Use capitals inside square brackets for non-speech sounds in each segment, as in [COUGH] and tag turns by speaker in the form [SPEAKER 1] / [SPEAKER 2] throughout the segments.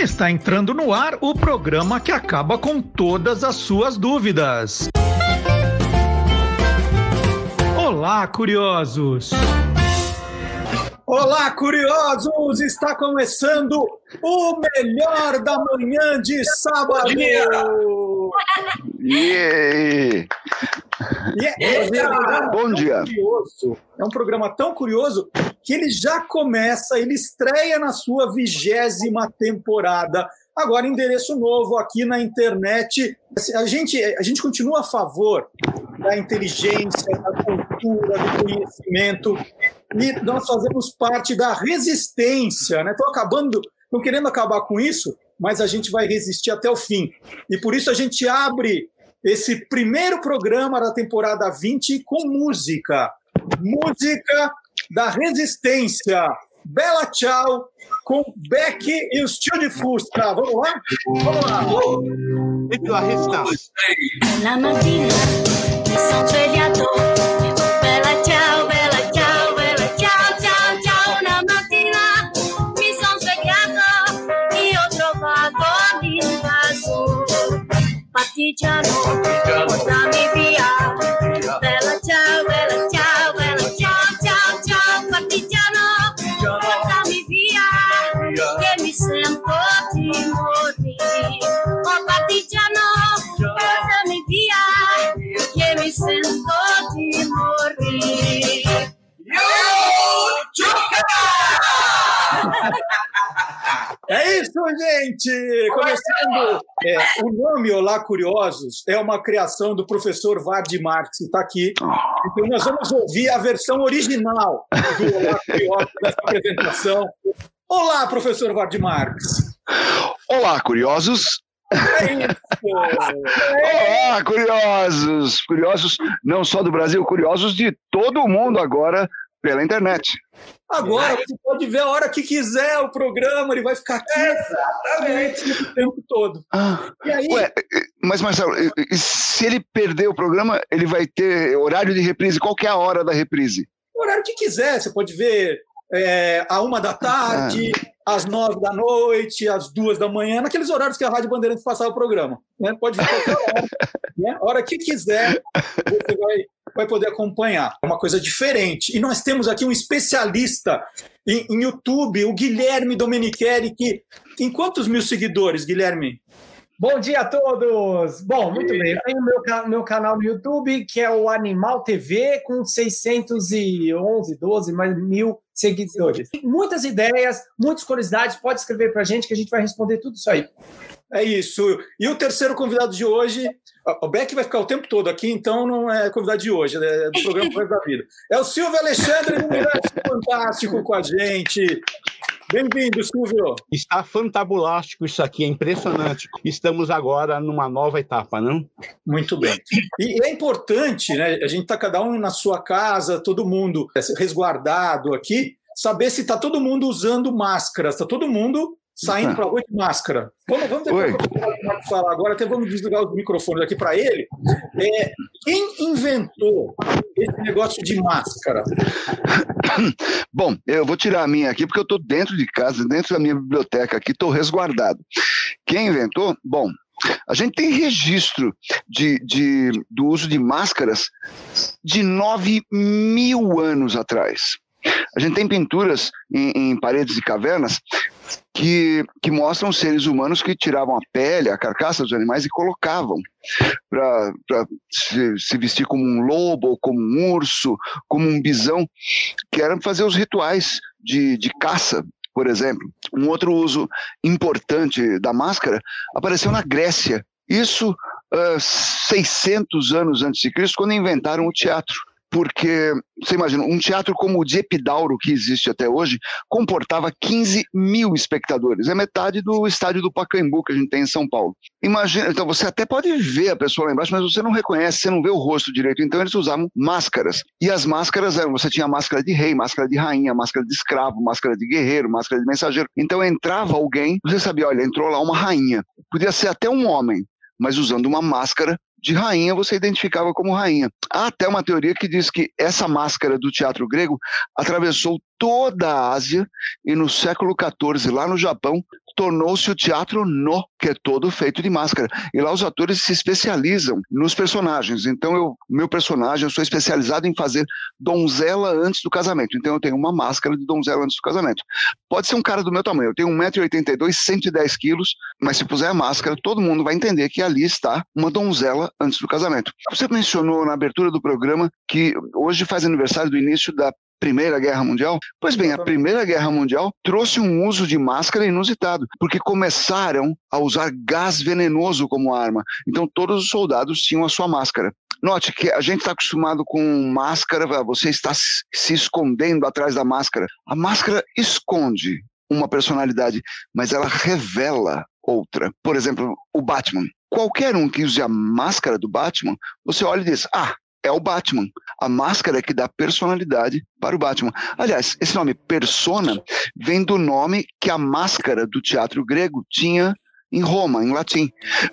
[SPEAKER 1] Está entrando no ar o programa que acaba com todas as suas dúvidas. Olá, curiosos! Olá, curiosos! Está começando o melhor da manhã de sábado!
[SPEAKER 2] Yeah. [LAUGHS]
[SPEAKER 1] Yeah.
[SPEAKER 2] Bom dia!
[SPEAKER 1] Curioso. É um programa tão curioso que ele já começa, ele estreia na sua vigésima temporada. Agora, endereço novo aqui na internet. Assim, A gente, a gente continua a favor da inteligência, da cultura, do conhecimento. E nós fazemos parte da resistência. Estou acabando, estou querendo acabar com isso, mas a gente vai resistir até o fim. E por isso a gente abre esse primeiro programa da temporada 20 com música. Música da resistência. Bela tchau com Beck e os tio de Fusca. Vamos lá? Vamos lá.
[SPEAKER 3] Tu a resistência?
[SPEAKER 4] La mattina mi son svegliato, Channel.
[SPEAKER 1] É isso, gente! Começando. É, o nome Olá Curiosos é uma criação do professor Vard Marx, que está aqui. Então, nós vamos ouvir a versão original do Olá Curiosos dessa apresentação. Olá, professor Vard Marx!
[SPEAKER 2] Olá, curiosos!
[SPEAKER 1] É isso!
[SPEAKER 2] Olá, curiosos! Curiosos não só do Brasil, curiosos de todo o mundo agora pela internet.
[SPEAKER 1] Agora você pode ver a hora que quiser o programa, ele vai ficar aqui exatamente o tempo todo.
[SPEAKER 2] Ah,
[SPEAKER 1] E aí,
[SPEAKER 2] ué, mas Marcelo, se ele perder o programa, ele vai ter horário de reprise? Qual que é a hora da reprise?
[SPEAKER 1] o horário que quiser, você pode ver é, a uma da tarde, às nove da noite, às duas da manhã, naqueles horários que a Rádio Bandeirantes passava o programa. Né? Pode ver qualquer hora. né? A hora que quiser, você vai, vai poder acompanhar. É uma coisa diferente. E nós temos aqui um especialista em, em YouTube, o Guilherme Domenichelli, que tem quantos mil seguidores, Guilherme?
[SPEAKER 5] Bom dia a todos! Bom, muito bem. Eu tenho meu, meu canal no YouTube, que é o Animal TV, com 611, 12 mais mil seguidores. Muitas ideias, muitas curiosidades. Pode escrever para a gente que a gente vai responder tudo isso aí.
[SPEAKER 1] É isso. E o terceiro convidado de hoje, o Beck vai ficar o tempo todo aqui, então não é convidado de hoje, é do programa Coisa da Vida. É o Silvio Alexandre do Universo Fantástico com a gente. Bem-vindo, Silvio.
[SPEAKER 3] Está fantabulástico isso aqui, é impressionante. Estamos agora numa nova etapa, não?
[SPEAKER 1] Muito bem. E é importante, né? A gente está cada um na sua casa, todo mundo resguardado aqui, saber se está todo mundo usando máscaras, está todo mundo saindo para a rua de máscara. Vamos, vamos deixar falar agora, até vamos desligar os microfones aqui para ele. É, quem inventou esse negócio de máscara? [COUGHS]
[SPEAKER 2] Bom, eu vou tirar a minha aqui porque eu estou dentro de casa, dentro da minha biblioteca aqui, estou resguardado. Quem inventou? Bom, a gente tem registro de, de- do uso de máscaras de 9 mil anos atrás. A gente tem pinturas em, em paredes de cavernas que, que mostram seres humanos que tiravam a pele, a carcaça dos animais e colocavam para se, se vestir como um lobo, ou como um urso, como um bisão, que era fazer os rituais de, de caça, por exemplo. Um outro uso importante da máscara apareceu na Grécia. Isso ah, 600 anos antes de Cristo, quando inventaram o teatro. Porque, você imagina, um teatro como o de Epidauro, que existe até hoje, comportava 15 mil espectadores. É metade do estádio do Pacaembu que a gente tem em São Paulo. Imagina, então você até pode ver a pessoa lá embaixo, mas você não reconhece, você não vê o rosto direito. Então eles usavam máscaras. E as máscaras eram, você tinha máscara de rei, máscara de rainha, máscara de escravo, máscara de guerreiro, máscara de mensageiro. Então entrava alguém, você sabia, olha, entrou lá uma rainha. Podia ser até um homem, mas usando uma máscara de rainha, você identificava como rainha. Há até uma teoria que diz que essa máscara do teatro grego atravessou toda a Ásia e no século XIV, lá no Japão, tornou-se o teatro no, que é todo feito de máscara. E lá os atores se especializam nos personagens. Então, eu, meu personagem, eu sou especializado em fazer donzela antes do casamento. Então, eu tenho uma máscara de donzela antes do casamento. Pode ser um cara do meu tamanho. Eu tenho 1,82m, 110 quilos, mas se puser a máscara, todo mundo vai entender que ali está uma donzela antes do casamento. Você mencionou na abertura do programa que hoje faz aniversário do início da Primeira Guerra Mundial? Pois bem, a Primeira Guerra Mundial trouxe um uso de máscara inusitado, porque começaram a usar gás venenoso como arma. Então todos os soldados tinham a sua máscara. Note que a gente está acostumado com máscara, você está se escondendo atrás da máscara. A máscara esconde uma personalidade, mas ela revela outra. Por exemplo, o Batman. Qualquer um que use a máscara do Batman, você olha e diz: Ah, é o Batman. A máscara é que dá personalidade para o Batman. Aliás, esse nome persona vem do nome que a máscara do teatro grego tinha em Roma, em latim,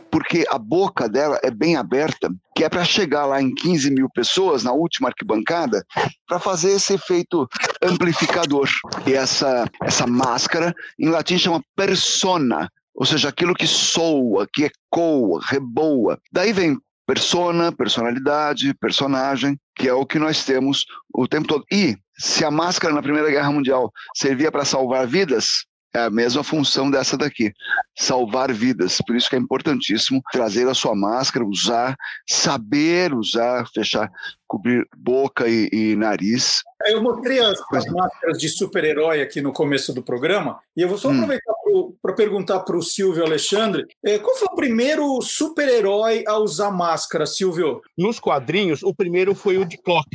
[SPEAKER 2] porque a boca dela é bem aberta, que é para chegar lá em 15 mil pessoas na última arquibancada, para fazer esse efeito amplificador. E essa, essa máscara, em latim, chama persona, ou seja, aquilo que soa, que ecoa, reboa. Daí vem persona, personalidade, personagem, que é o que nós temos o tempo todo. E se a máscara na Primeira Guerra Mundial servia para salvar vidas, é a mesma função dessa daqui, salvar vidas. Por isso que é importantíssimo trazer a sua máscara, usar, saber usar, fechar, cobrir boca e, e nariz.
[SPEAKER 1] Eu mostrei as, as máscaras de super-herói aqui no começo do programa, e eu vou só
[SPEAKER 2] Hum.
[SPEAKER 1] aproveitar para perguntar para o Silvio Alexandre, eh, qual foi o primeiro super-herói a usar máscara, Silvio?
[SPEAKER 3] Nos quadrinhos, o primeiro foi o de Clock,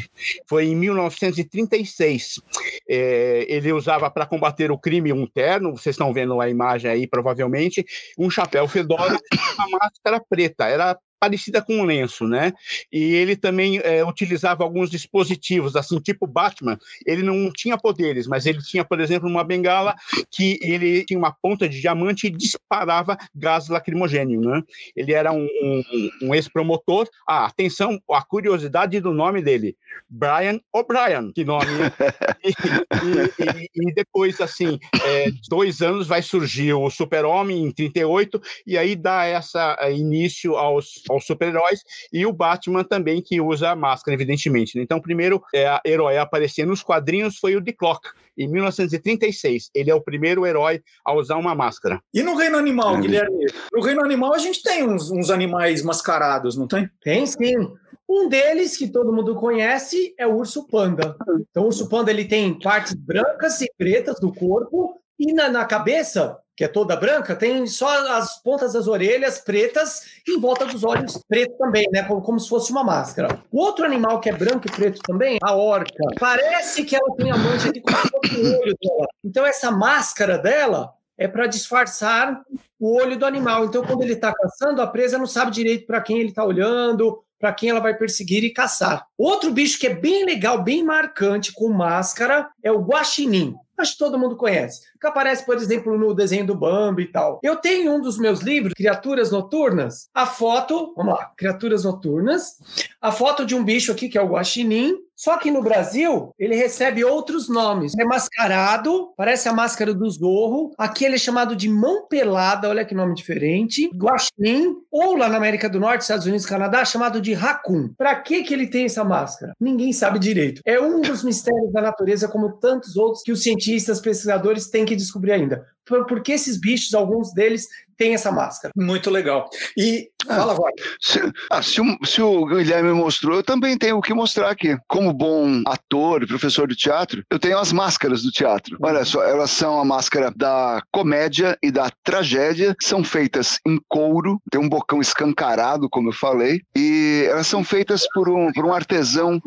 [SPEAKER 3] foi em 1936. É, ele usava para combater o crime um terno, vocês estão vendo a imagem aí, provavelmente, um chapéu fedora e uma máscara preta. Era parecida com um lenço, né? E ele também é, utilizava alguns dispositivos, assim, tipo Batman. Ele não tinha poderes, mas ele tinha, por exemplo, uma bengala que ele tinha uma ponta de diamante e disparava gás lacrimogênio, né? Ele era um, um, um ex-promotor. Ah, atenção, a curiosidade do nome dele, Brian O'Brien, que nome. [LAUGHS] e, e- e- e depois, assim, é, dois anos vai surgir o Super-Homem em 38 e aí dá essa eh, início aos, aos super-heróis e o Batman também que usa a máscara, evidentemente. né? Então, o primeiro é, a herói a aparecer nos quadrinhos foi o The Clock, em 1936. Ele é o primeiro herói a usar uma máscara.
[SPEAKER 1] E no reino animal,
[SPEAKER 2] Uhum.
[SPEAKER 1] Guilherme? No reino animal a gente tem uns, uns animais mascarados, não tem?
[SPEAKER 5] Tem sim. Um deles que todo mundo conhece é o urso panda. Então, o urso panda ele tem partes brancas e pretas do corpo e na, na cabeça, que é toda branca, tem só as pontas das orelhas pretas e em volta dos olhos preto também, né? Como, como se fosse uma máscara. O outro animal que é branco e preto também, a orca. Parece que ela tem a mancha aqui fosse o olho dela. Então, essa máscara dela é para disfarçar o olho do animal. Então, quando ele está caçando, a presa não sabe direito para quem ele está olhando, para quem ela vai perseguir e caçar. Outro bicho que é bem legal, bem marcante, com máscara, é o guaxinim. Acho que todo mundo conhece. Que aparece, por exemplo, no desenho do Bambi e tal. Eu tenho um dos meus livros, Criaturas Noturnas, a foto, vamos lá, Criaturas Noturnas, a foto de um bicho aqui que é o guaxinim, só que no Brasil, ele recebe outros nomes. É mascarado, parece a máscara do Zorro. Aqui ele é chamado de mão pelada, olha que nome diferente. Guaxinim, ou lá na América do Norte, Estados Unidos, Canadá, chamado de raccoon. Para que que ele tem essa máscara? Ninguém sabe direito. É um dos mistérios da natureza, como tantos outros que os cientistas, pesquisadores têm que descobrir ainda. Por, por que esses bichos, alguns deles, têm essa máscara?
[SPEAKER 1] Muito legal. E fala, vai.
[SPEAKER 2] Se, ah, se, o, se o Guilherme mostrou, eu também tenho o que mostrar aqui. Como bom ator e professor de teatro, eu tenho as máscaras do teatro. Olha só, elas são a máscara da comédia e da tragédia, são feitas em couro, tem um bocão escancarado, como eu falei, e elas são feitas por um, por um artesão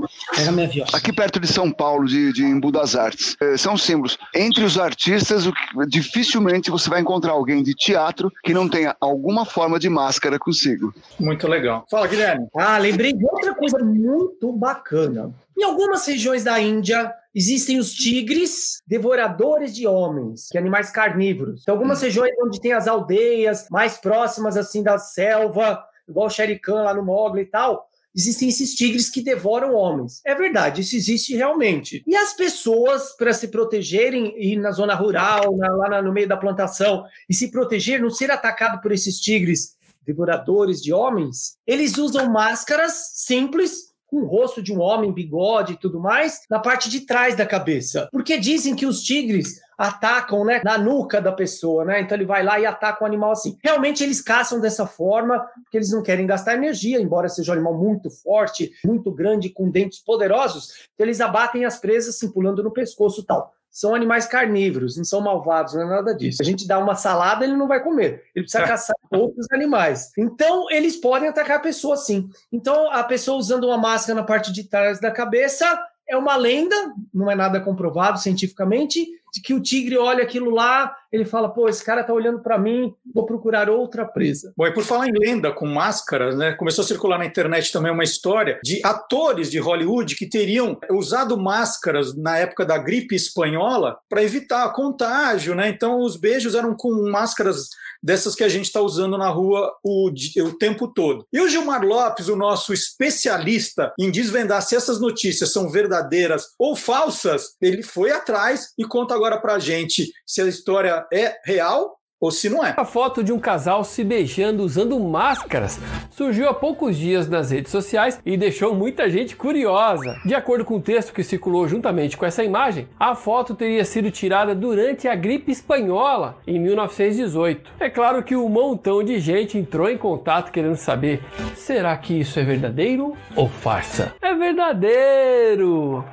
[SPEAKER 2] aqui perto de São Paulo, de, de Embu das Artes. Eh, são símbolos. Entre os artistas, dificilmente você vai encontrar alguém de teatro que não tenha alguma forma de máscara consigo.
[SPEAKER 1] Muito legal. Fala, Guilherme.
[SPEAKER 5] Ah, lembrei de outra coisa muito bacana. Em algumas regiões da Índia existem os tigres devoradores de homens, que animais carnívoros. Tem algumas regiões onde tem as aldeias mais próximas assim da selva, igual o Khan lá no Mogli e tal. Existem esses tigres que devoram homens. É verdade, isso existe realmente. E as pessoas, para se protegerem, ir na zona rural, na, lá no meio da plantação, e se proteger, não ser atacado por esses tigres devoradores de homens, eles usam máscaras simples com o rosto de um homem, bigode e tudo mais, na parte de trás da cabeça. Porque dizem que os tigres atacam né, na nuca da pessoa, né? Então ele vai lá e ataca o animal assim. Realmente eles caçam dessa forma, porque eles não querem gastar energia, embora seja um animal muito forte, muito grande, com dentes poderosos, então eles abatem as presas assim, pulando no pescoço e tal são animais carnívoros, não são malvados, não é nada disso. A gente dá uma salada, ele não vai comer. Ele precisa caçar outros animais. Então, eles podem atacar a pessoa sim. Então, a pessoa usando uma máscara na parte de trás da cabeça é uma lenda, não é nada comprovado cientificamente, que o tigre olha aquilo lá, ele fala, pô, esse cara tá olhando para mim, vou procurar outra presa.
[SPEAKER 1] Bom, e por falar em lenda com máscaras, né, começou a circular na internet também uma história de atores de Hollywood que teriam usado máscaras na época da gripe espanhola para evitar contágio, né? Então os beijos eram com máscaras dessas que a gente está usando na rua o, o tempo todo. E o Gilmar Lopes, o nosso especialista em desvendar se essas notícias são verdadeiras ou falsas, ele foi atrás e conta agora para a gente se a história é real ou se não é.
[SPEAKER 6] A foto de um casal se beijando usando máscaras surgiu há poucos dias nas redes sociais e deixou muita gente curiosa. De acordo com o texto que circulou juntamente com essa imagem, a foto teria sido tirada durante a gripe espanhola em 1918. É claro que um montão de gente entrou em contato querendo saber: será que isso é verdadeiro ou farsa? É verdadeiro!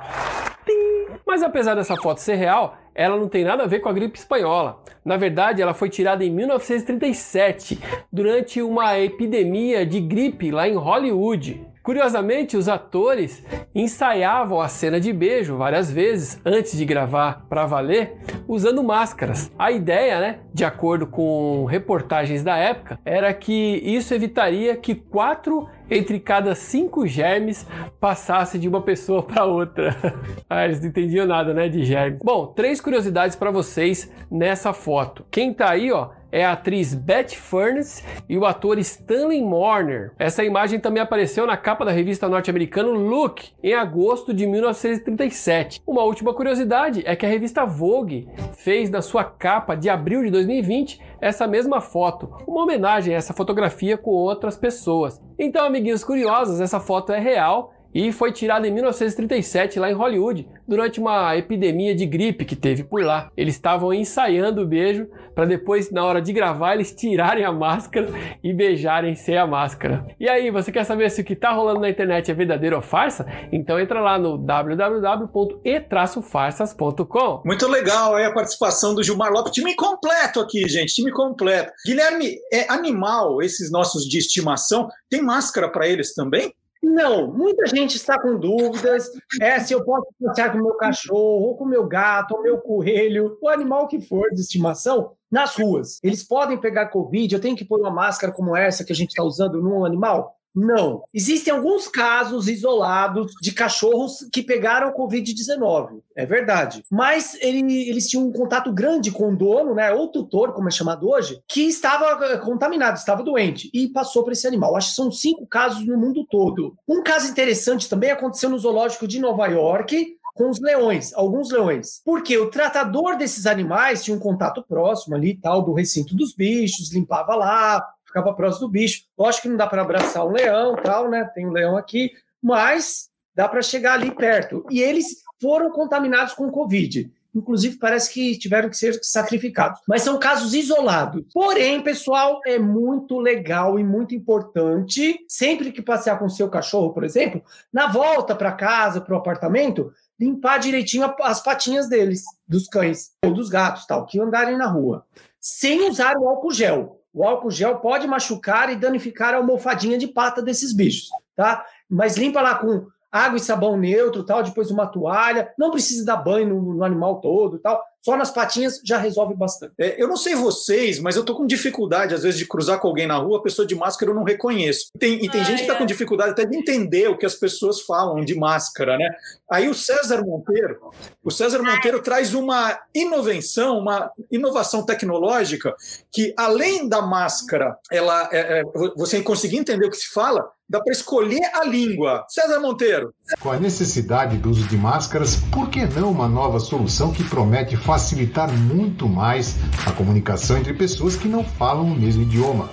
[SPEAKER 6] Mas apesar dessa foto ser real, ela não tem nada a ver com a gripe espanhola. Na verdade, ela foi tirada em 1937, durante uma epidemia de gripe lá em Hollywood. Curiosamente, os atores ensaiavam a cena de beijo várias vezes antes de gravar para valer, usando máscaras. A ideia, né, de acordo com reportagens da época, era que isso evitaria que quatro entre cada cinco germes passasse de uma pessoa para outra. [LAUGHS] ah, eles não entendiam nada, né, de germes. Bom, três curiosidades para vocês nessa foto. Quem tá aí, ó, é a atriz Beth Furness e o ator Stanley Morner. Essa imagem também apareceu na capa da revista norte-americana Look em agosto de 1937. Uma última curiosidade é que a revista Vogue fez na sua capa de abril de 2020 essa mesma foto, uma homenagem a essa fotografia com outras pessoas. Então, amiguinhos curiosos, essa foto é real e foi tirada em 1937 lá em Hollywood, durante uma epidemia de gripe que teve por lá. Eles estavam ensaiando o beijo para depois, na hora de gravar, eles tirarem a máscara e beijarem sem a máscara. E aí, você quer saber se o que está rolando na internet é verdadeiro ou farsa? Então entra lá no www.e-farsas.com.
[SPEAKER 1] Muito legal aí a participação do Gilmar Lopes. Time completo aqui, gente, time completo. Guilherme, é animal, esses nossos de estimação, tem máscara para eles também?
[SPEAKER 5] Não, muita gente está com dúvidas. É se eu posso passear com o meu cachorro, ou com o meu gato, ou meu coelho, o animal que for de estimação, nas ruas. Eles podem pegar Covid, eu tenho que pôr uma máscara como essa que a gente está usando num animal? Não. Existem alguns casos isolados de cachorros que pegaram Covid-19. É verdade. Mas ele, eles tinham um contato grande com o dono, né? Ou tutor, como é chamado hoje, que estava eh, contaminado, estava doente e passou para esse animal. Acho que são cinco casos no mundo todo. Um caso interessante também aconteceu no zoológico de Nova York, com os leões, alguns leões. Porque o tratador desses animais tinha um contato próximo ali, tal, do recinto dos bichos, limpava lá, ficava próximo do bicho. Lógico que não dá para abraçar um leão, tal, né? Tem um leão aqui, mas dá para chegar ali perto. E eles foram contaminados com Covid. Inclusive, parece que tiveram que ser sacrificados. Mas são casos isolados. Porém, pessoal, é muito legal e muito importante, sempre que passear com seu cachorro, por exemplo, na volta para casa, para o apartamento, limpar direitinho as patinhas deles, dos cães ou dos gatos, tal, que andarem na rua, sem usar o álcool gel. O álcool gel pode machucar e danificar a almofadinha de pata desses bichos, tá? Mas limpa lá com água e sabão neutro, tal, depois uma toalha. Não precisa dar banho no, no animal todo, tal. Só nas patinhas já resolve bastante.
[SPEAKER 1] É, eu não sei vocês, mas eu tô com dificuldade, às vezes, de cruzar com alguém na rua, a pessoa de máscara eu não reconheço. Tem- e tem
[SPEAKER 4] Ah,
[SPEAKER 1] gente que tá
[SPEAKER 4] é.
[SPEAKER 1] com dificuldade até de entender o que as pessoas falam de máscara, né? Aí o César Monteiro, o César Monteiro traz uma inovação, uma inovação tecnológica que, além da máscara, ela, é, é, você conseguir entender o que se fala, dá para escolher a língua. César Monteiro.
[SPEAKER 7] Com a necessidade do uso de máscaras, por que não uma nova solução que promete facilitar muito mais a comunicação entre pessoas que não falam o mesmo idioma?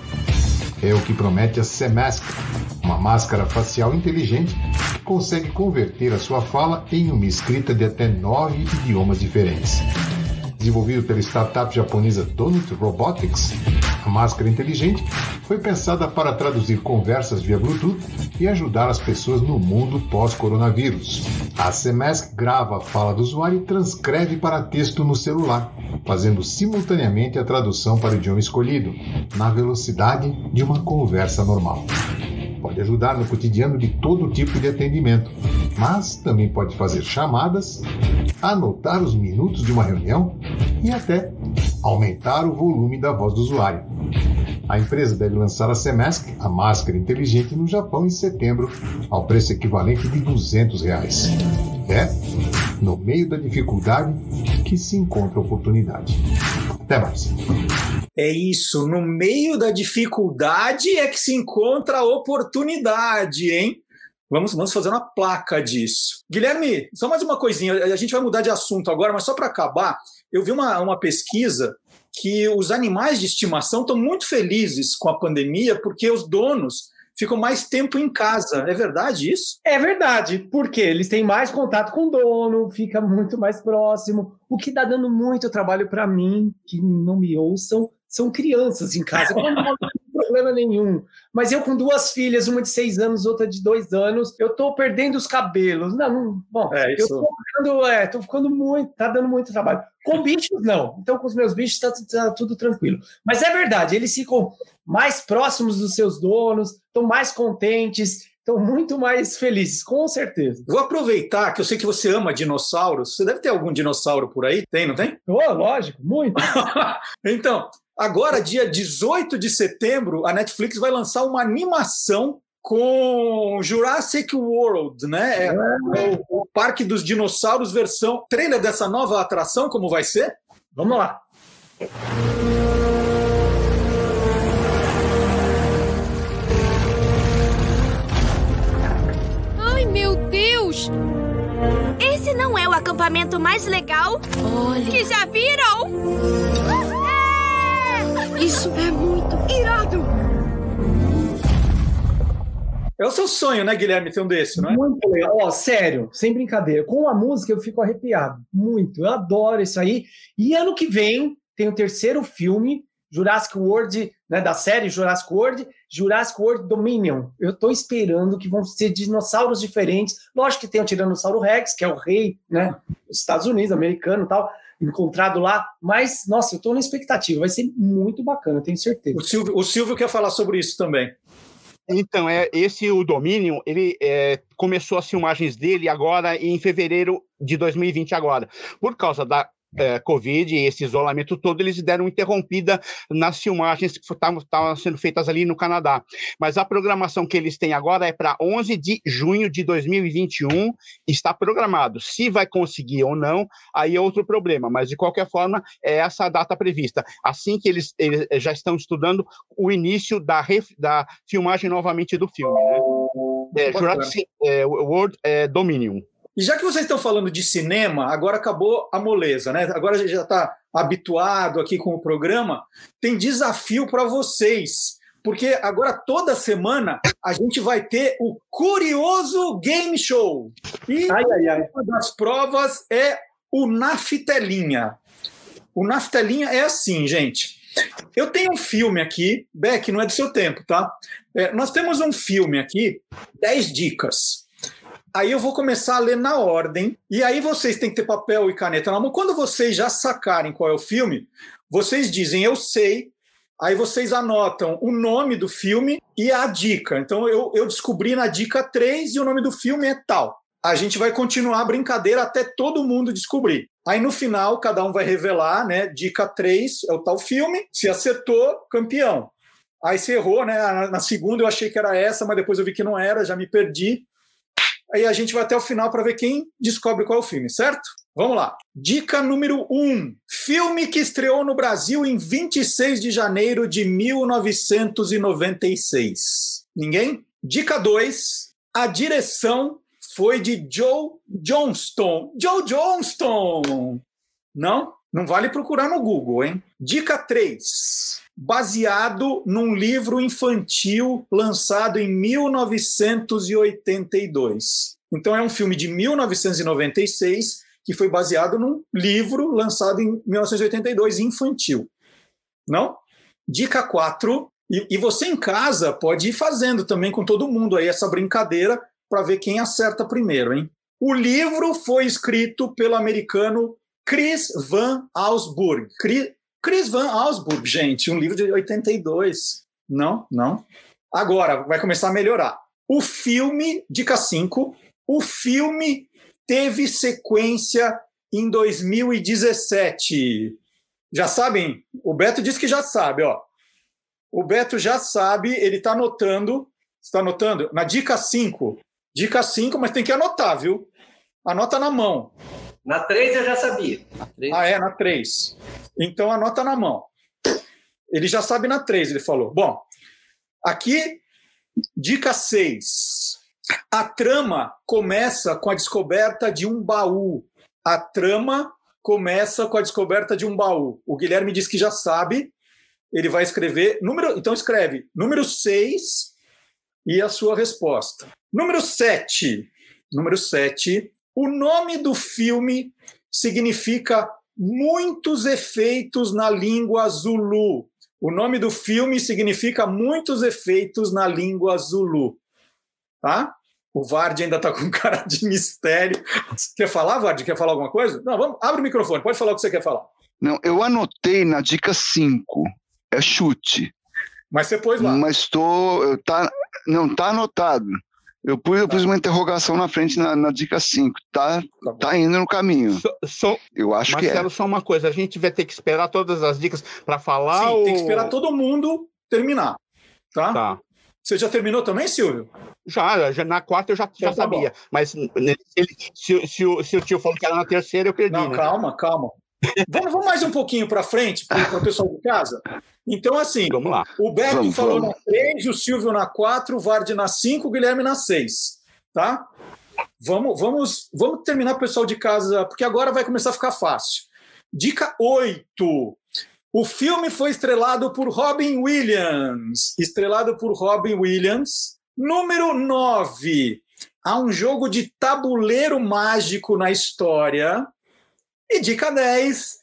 [SPEAKER 7] É o que promete a Cemask, uma máscara facial inteligente que consegue converter a sua fala em uma escrita de até nove idiomas diferentes. Desenvolvido pela startup japonesa Donut Robotics, a máscara inteligente foi pensada para traduzir conversas via Bluetooth e ajudar as pessoas no mundo pós-coronavírus. A Cemask grava a fala do usuário e transcreve para texto no celular, fazendo simultaneamente a tradução para o idioma escolhido, na velocidade de uma conversa normal. Pode ajudar no cotidiano de todo tipo de atendimento, mas também pode fazer chamadas, anotar os minutos de uma reunião e até aumentar o volume da voz do usuário. A empresa deve lançar a Cemask, a máscara inteligente, no Japão em setembro, ao preço equivalente de 200 reais. É, no meio da dificuldade que se encontra a oportunidade. Até mais.
[SPEAKER 1] É isso, no meio da dificuldade é que se encontra a oportunidade, hein? Vamos, vamos fazer uma placa disso. Guilherme, só mais uma coisinha, a gente vai mudar de assunto agora, mas só para acabar, eu vi uma, uma pesquisa que os animais de estimação estão muito felizes com a pandemia porque os donos ficam mais tempo em casa. É verdade isso?
[SPEAKER 5] É verdade, porque eles têm mais contato com o dono, fica muito mais próximo. O que está dando muito trabalho para mim, que não me ouçam, são crianças em casa. [LAUGHS] Quando problema nenhum. Mas eu com duas filhas, uma de seis anos, outra de dois anos, eu tô perdendo os cabelos. Não, não bom,
[SPEAKER 1] É,
[SPEAKER 5] eu
[SPEAKER 1] isso.
[SPEAKER 5] tô ficando, é, tô ficando muito, tá dando muito trabalho. Com bichos, não. Então, com os meus bichos, tá, tá tudo tranquilo. Mas é verdade, eles ficam mais próximos dos seus donos, estão mais contentes, estão muito mais felizes, com certeza.
[SPEAKER 1] Vou aproveitar que eu sei que você ama dinossauros. Você deve ter algum dinossauro por aí? Tem, não tem?
[SPEAKER 5] Oh, lógico, muito. [LAUGHS]
[SPEAKER 1] então, agora, dia 18 de setembro, a Netflix vai lançar uma animação com Jurassic World, né? É o, o Parque dos Dinossauros, versão trailer dessa nova atração, como vai ser?
[SPEAKER 5] Vamos lá.
[SPEAKER 8] Ai, meu Deus!
[SPEAKER 4] Esse não é o acampamento mais legal
[SPEAKER 8] Olha,
[SPEAKER 4] que já viram?
[SPEAKER 8] Isso é muito irado!
[SPEAKER 1] É o seu sonho, né, Guilherme, ter um desse, não é?
[SPEAKER 5] Muito legal. Ó, sério, sem brincadeira. Com a música eu fico arrepiado. Muito. Eu adoro isso aí. E ano que vem tem o terceiro filme, Jurassic World, né, da série Jurassic World, Jurassic World Dominion. Eu tô esperando que vão ser dinossauros diferentes. Lógico que tem o Tiranossauro Rex, que é o rei, né, dos Estados Unidos, americano e tal, encontrado lá. Mas, nossa, eu tô na expectativa. Vai ser muito bacana, tenho certeza.
[SPEAKER 1] O Silvio, o Silvio quer falar sobre isso também.
[SPEAKER 3] Então, é, esse o Dominion, ele é, começou as filmagens dele agora em fevereiro de 2020 agora. Por causa da é, Covid e esse isolamento todo, eles deram interrompida nas filmagens que estavam sendo feitas ali no Canadá. Mas a programação que eles têm agora é para 11 de junho de 2021, está programado. Se vai conseguir ou não, aí é outro problema, mas de qualquer forma, é essa a data prevista. Assim que eles, eles já estão estudando o início da, da filmagem novamente do filme. Né? É. Jurassic é, World é, Dominion.
[SPEAKER 1] E já que vocês estão falando de cinema, agora acabou a moleza, né? Agora a gente já está habituado aqui com o programa. Tem desafio para vocês, porque agora toda semana a gente vai ter o Curioso Game Show. E
[SPEAKER 5] Ai, ai, ai.
[SPEAKER 1] uma das provas é o Naftelinha. O Naftelinha é assim, gente. Eu tenho um filme aqui, Beck, não é do seu tempo, tá? É, nós temos um filme aqui, 10 dicas. Aí eu vou começar a ler na ordem, e aí vocês têm que ter papel e caneta na mão. Quando vocês já sacarem qual é o filme, vocês dizem eu sei, aí vocês anotam o nome do filme e a dica. Então eu, eu descobri na dica 3 e o nome do filme é tal. A gente vai continuar a brincadeira até todo mundo descobrir. Aí no final, cada um vai revelar, né? Dica 3 é o tal filme. Se acertou, campeão. Aí você errou, né? Na segunda eu achei que era essa, mas depois eu vi que não era, já me perdi. Aí a gente vai até o final para ver quem descobre qual é o filme, certo? Vamos lá. Dica número 1. Um, filme que estreou no Brasil em 26 de janeiro de 1996. Ninguém? Dica 2. A direção foi de Joe Johnston. Joe Johnston! Não? Não vale procurar no Google, hein? Dica 3. Baseado num livro infantil lançado em 1982. Então é um filme de 1996 que foi baseado num livro lançado em 1982 infantil. Não? Dica 4. E, e você em casa pode ir fazendo também com todo mundo aí essa brincadeira para ver quem acerta primeiro, hein? O livro foi escrito pelo americano Chris Van Allsburg. Chris Van Allsburg, gente, um livro de 82. Não, não. Agora vai começar a melhorar. O filme, dica 5, o filme teve sequência em 2017. Já sabem? O Beto disse que já sabe, ó. O Beto já sabe, ele está anotando. Está anotando? Na dica 5. Dica 5, mas tem que anotar, viu? Anota na mão.
[SPEAKER 9] Na 3 eu já sabia.
[SPEAKER 1] Ah, é, na 3. Então anota na mão. Ele já sabe na 3, ele falou. Bom, aqui, dica 6. A trama começa com a descoberta de um baú. A trama começa com a descoberta de um baú. O Guilherme diz que já sabe. Ele vai escrever. número. Então escreve número 6 e a sua resposta. Número 7. Número 7. O nome do filme significa muitos efeitos na língua Zulu. O nome do filme significa muitos efeitos na língua Zulu. Tá? O Vard ainda está com [LAUGHS] cara de mistério. Quer falar, Vard? Quer falar alguma coisa? Não, vamos, abre o microfone, pode falar o que você quer falar.
[SPEAKER 2] Não, eu anotei na dica 5. É chute.
[SPEAKER 1] Mas você pôs lá.
[SPEAKER 2] Mas tô, tá, não, tá anotado. Eu pus, eu pus uma interrogação na frente na, na dica 5. Tá, tá, tá, indo no caminho. So,
[SPEAKER 3] so,
[SPEAKER 2] eu acho
[SPEAKER 3] Marcelo,
[SPEAKER 2] que é.
[SPEAKER 3] Marcelo, só uma coisa. A gente vai ter que esperar todas as dicas para falar?
[SPEAKER 1] Sim,
[SPEAKER 3] ou...
[SPEAKER 1] tem que esperar todo mundo terminar. Tá?
[SPEAKER 3] Tá.
[SPEAKER 1] Você já terminou também, Silvio?
[SPEAKER 3] Já, já na quarta eu já, já então, tá sabia. Bom. Mas se, se, se, o, se o tio falou que era na terceira, eu perdi.
[SPEAKER 1] Não,
[SPEAKER 3] né?
[SPEAKER 1] calma, calma. Vamos, vamos mais um pouquinho para frente, para o pessoal de casa? Então, assim,
[SPEAKER 3] vamos lá.
[SPEAKER 1] o Beto
[SPEAKER 2] vamos,
[SPEAKER 1] falou
[SPEAKER 2] vamos.
[SPEAKER 1] na 3, o Silvio na 4, o Vard na 5, o Guilherme na 6. Tá? Vamos, vamos, vamos terminar, pessoal de casa, porque agora vai começar a ficar fácil. Dica 8. O filme foi estrelado por Robin Williams. Estrelado por Robin Williams. Número 9. Há um jogo de tabuleiro mágico na história. E dica 10.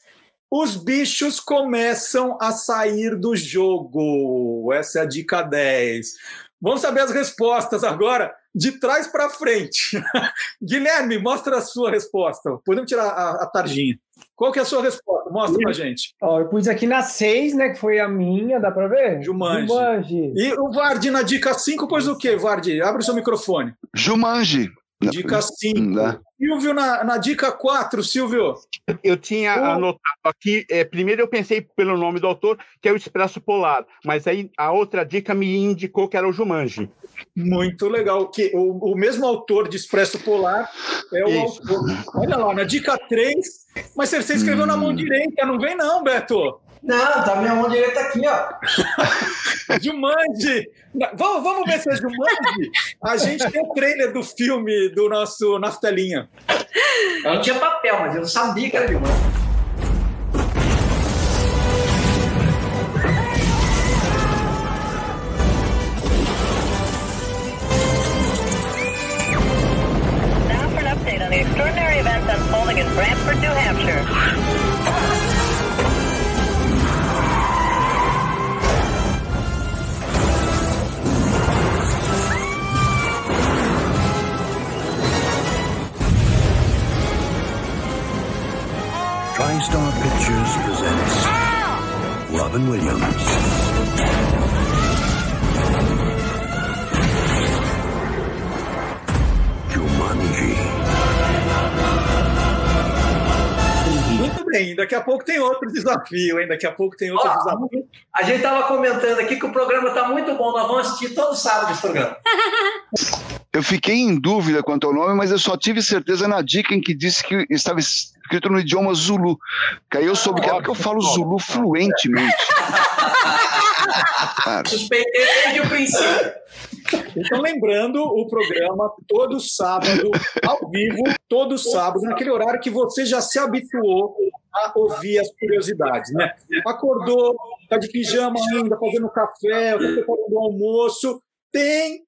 [SPEAKER 1] Os bichos começam a sair do jogo. Essa é a dica 10. Vamos saber as respostas agora, de trás para frente. [LAUGHS] Guilherme, mostra a sua resposta. Podemos tirar a, a tarjinha. Qual que é a sua resposta? Mostra pra gente.
[SPEAKER 5] Ó, eu pus aqui na 6, né, que foi a minha, dá para ver?
[SPEAKER 1] Jumanji.
[SPEAKER 5] Jumanji.
[SPEAKER 1] E o Vardi na dica 5 pôs o quê, Vardi? Abre o seu microfone.
[SPEAKER 2] Jumanji.
[SPEAKER 1] Dica 5. Silvio na, na dica 4, Silvio.
[SPEAKER 3] Eu tinha oh. anotado aqui, é, primeiro eu pensei pelo nome do autor, que é o Expresso Polar, mas aí a outra dica me indicou que era o Jumanji.
[SPEAKER 1] Muito legal. Que o, o mesmo autor de Expresso Polar é o Isso. autor. Olha lá, na dica 3. Mas você, você escreveu hum. na mão hum. direita, não vem não, Beto?
[SPEAKER 9] Não, tá minha mão direita aqui, ó. [LAUGHS]
[SPEAKER 1] Jumanji! Vamos, vamos ver se é Jumanji? A gente tem o trailer do filme do nosso Naftelinha.
[SPEAKER 9] Eu não tinha papel, mas eu não sabia que era Jumanji.
[SPEAKER 10] extraordinary events unfolding in Brantford, New Hampshire.
[SPEAKER 11] TriStar Pictures presents Robin Williams. Jumanji.
[SPEAKER 1] Tem, daqui a pouco tem outro desafio, hein? Daqui a pouco tem outro
[SPEAKER 9] Ó,
[SPEAKER 1] desafio.
[SPEAKER 9] A gente estava comentando aqui que o programa está muito bom. Nós vamos assistir todo sábado esse programa. [LAUGHS]
[SPEAKER 2] Eu fiquei em dúvida quanto ao nome, mas eu só tive certeza na dica em que disse que estava escrito no idioma Zulu. Que aí eu soube que era porque eu falo Zulu fluentemente. [LAUGHS]
[SPEAKER 9] Suspeitei desde o princípio.
[SPEAKER 1] Então, lembrando o programa todo sábado, ao vivo, todo sábado, naquele horário que você já se habituou a ouvir as curiosidades, né? Acordou, tá de pijama ainda, fazendo café, você preparando o almoço, tem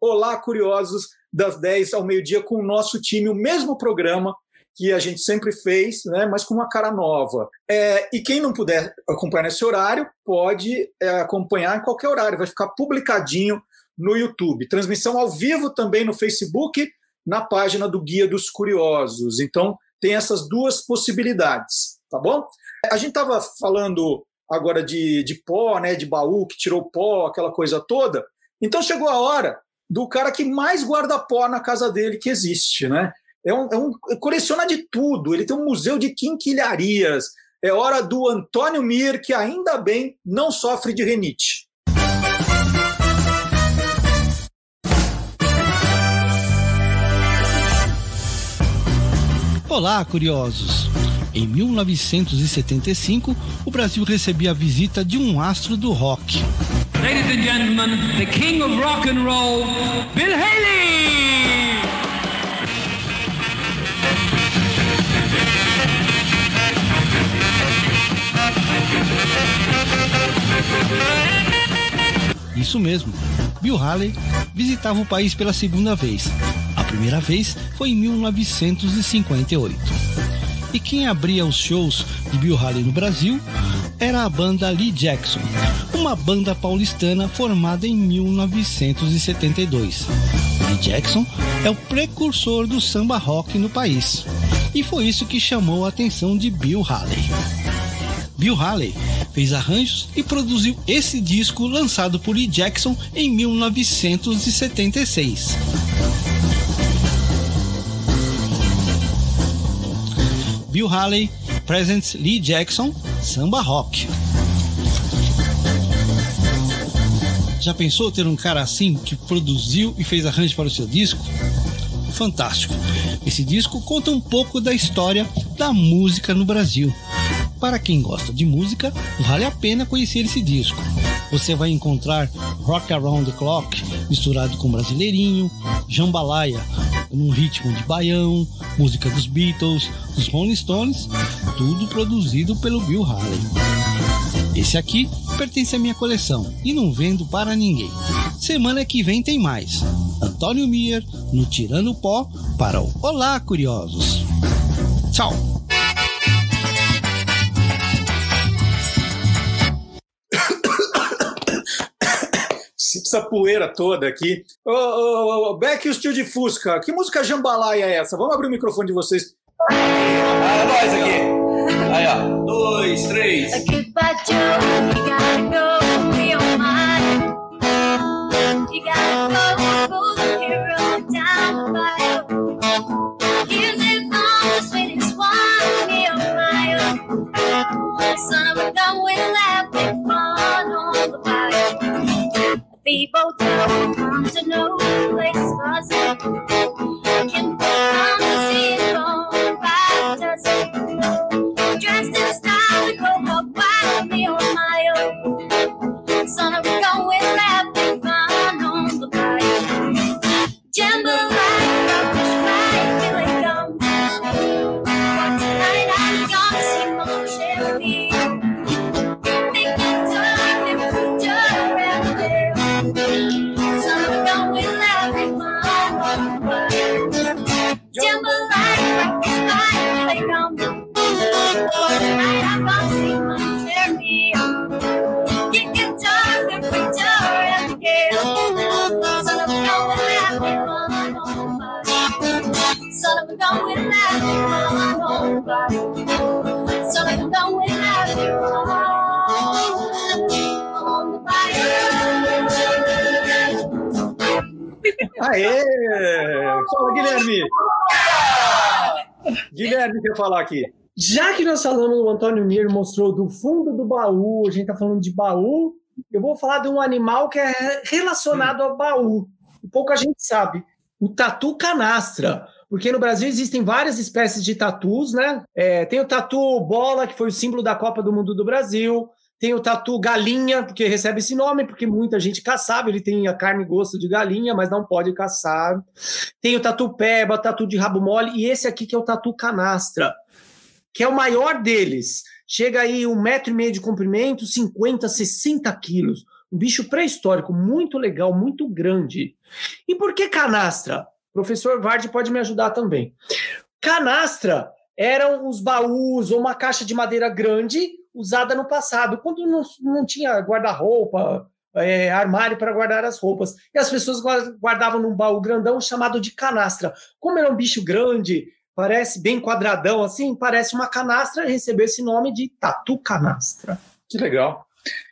[SPEAKER 1] Olá Curiosos das 10 ao meio-dia com o nosso time, o mesmo programa que a gente sempre fez, né, mas com uma cara nova. É, e quem não puder acompanhar nesse horário, pode é, acompanhar em qualquer horário, vai ficar publicadinho no YouTube. Transmissão ao vivo também no Facebook, na página do Guia dos Curiosos. Então, tem essas duas possibilidades, tá bom? A gente estava falando agora de, de pó, né, de baú que tirou pó, aquela coisa toda. Então, chegou a hora do cara que mais guarda pó na casa dele que existe, né? É um, é um coleciona de tudo. Ele tem um museu de quinquilharias. É hora do Antônio Mir, que ainda bem não sofre de renite.
[SPEAKER 12] Olá, curiosos! Em 1975, o Brasil recebia a visita de um astro do rock.
[SPEAKER 13] Ladies and gentlemen, the king of rock and roll, Bill Haley!
[SPEAKER 12] Isso mesmo, Bill Haley visitava o país pela segunda vez. Primeira vez foi em 1958. E quem abria os shows de Bill Haley no Brasil era a banda Lee Jackson, uma banda paulistana formada em 1972. Lee Jackson é o precursor do samba rock no país. E foi isso que chamou a atenção de Bill Haley. Bill Haley fez arranjos e produziu esse disco lançado por Lee Jackson em 1976. Bill Haley presents Lee Jackson Samba Rock. Já pensou ter um cara assim que produziu e fez arranjo para o seu disco? Fantástico! Esse disco conta um pouco da história da música no Brasil. Para quem gosta de música, vale a pena conhecer esse disco. Você vai encontrar Rock Around the Clock misturado com brasileirinho, jambalaya num ritmo de baião, música dos Beatles, dos Rolling Stones, tudo produzido pelo Bill Haley. Esse aqui pertence à minha coleção e não vendo para ninguém. Semana que vem tem mais. Antônio Mier no Tirando Pó para o Olá Curiosos. Tchau!
[SPEAKER 1] Essa poeira toda aqui. Ô, ô, ô, Beck e o Steel de Fusca, que música jambalaya é essa? Vamos abrir o microfone de vocês.
[SPEAKER 9] Ah, é nós aqui. Aí, ó. Dois, três.
[SPEAKER 14] Son People don't come to know places cause
[SPEAKER 1] Guilherme! Quer falar aqui.
[SPEAKER 5] Já que nós falamos, o Antônio Mir mostrou do fundo do baú, a gente está falando de baú, eu vou falar de um animal que é relacionado ao baú. Pouca gente sabe. O tatu canastra. Porque no Brasil existem várias espécies de tatus, né? É, tem o tatu bola, que foi o símbolo da Copa do Mundo do Brasil. Tem o tatu galinha, porque recebe esse nome, porque muita gente caçava, ele tem a carne e gosto de galinha, mas não pode caçar. Tem o tatu peba, tatu de rabo mole, e esse aqui que é o tatu canastra, que é o maior deles. Chega aí um metro e meio de comprimento, 50, 60 quilos. Um bicho pré-histórico, muito legal, muito grande. E por que canastra? O professor Vardy pode me ajudar também. Canastra eram os baús ou uma caixa de madeira grande usada no passado, quando não, não tinha guarda-roupa, é, armário para guardar as roupas. E as pessoas guardavam num baú grandão chamado de canastra. Como era um bicho grande, parece bem quadradão assim, parece uma canastra, recebeu esse nome de tatu canastra.
[SPEAKER 1] Que legal.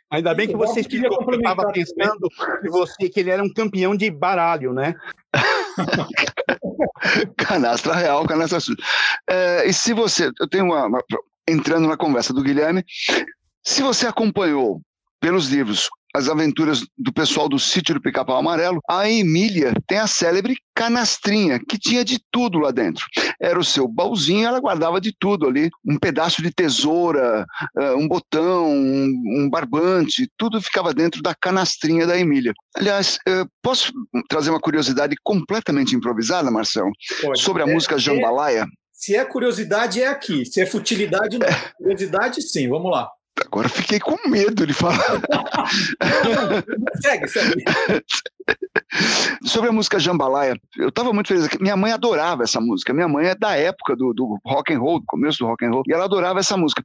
[SPEAKER 3] Ainda bem que você explicou que eu estava pensando que, você, que ele era um campeão de baralho, né? [LAUGHS]
[SPEAKER 2] canastra real, canastra suja. É, e se você. Eu tenho uma, uma. Entrando na conversa do Guilherme, se você acompanhou pelos livros as aventuras do pessoal do sítio do Pica-Pau Amarelo, a Emília tem a célebre canastrinha, que tinha de tudo lá dentro. Era o seu baúzinho, ela guardava de tudo ali, um pedaço de tesoura, eh, um botão, um barbante, tudo ficava dentro da canastrinha da Emília. Aliás, eh, posso trazer uma curiosidade completamente improvisada, Marcelo, sobre a é, música Jambalaya?
[SPEAKER 1] Se é curiosidade, é aqui. Se é futilidade, não. Curiosidade, sim. Vamos lá.
[SPEAKER 2] Agora fiquei com medo de falar.
[SPEAKER 1] segue, segue.
[SPEAKER 2] Sobre a música Jambalaya, eu estava muito feliz. Minha mãe adorava essa música. Minha mãe é da época do, do rock and roll, do começo do rock and roll, e ela adorava essa música.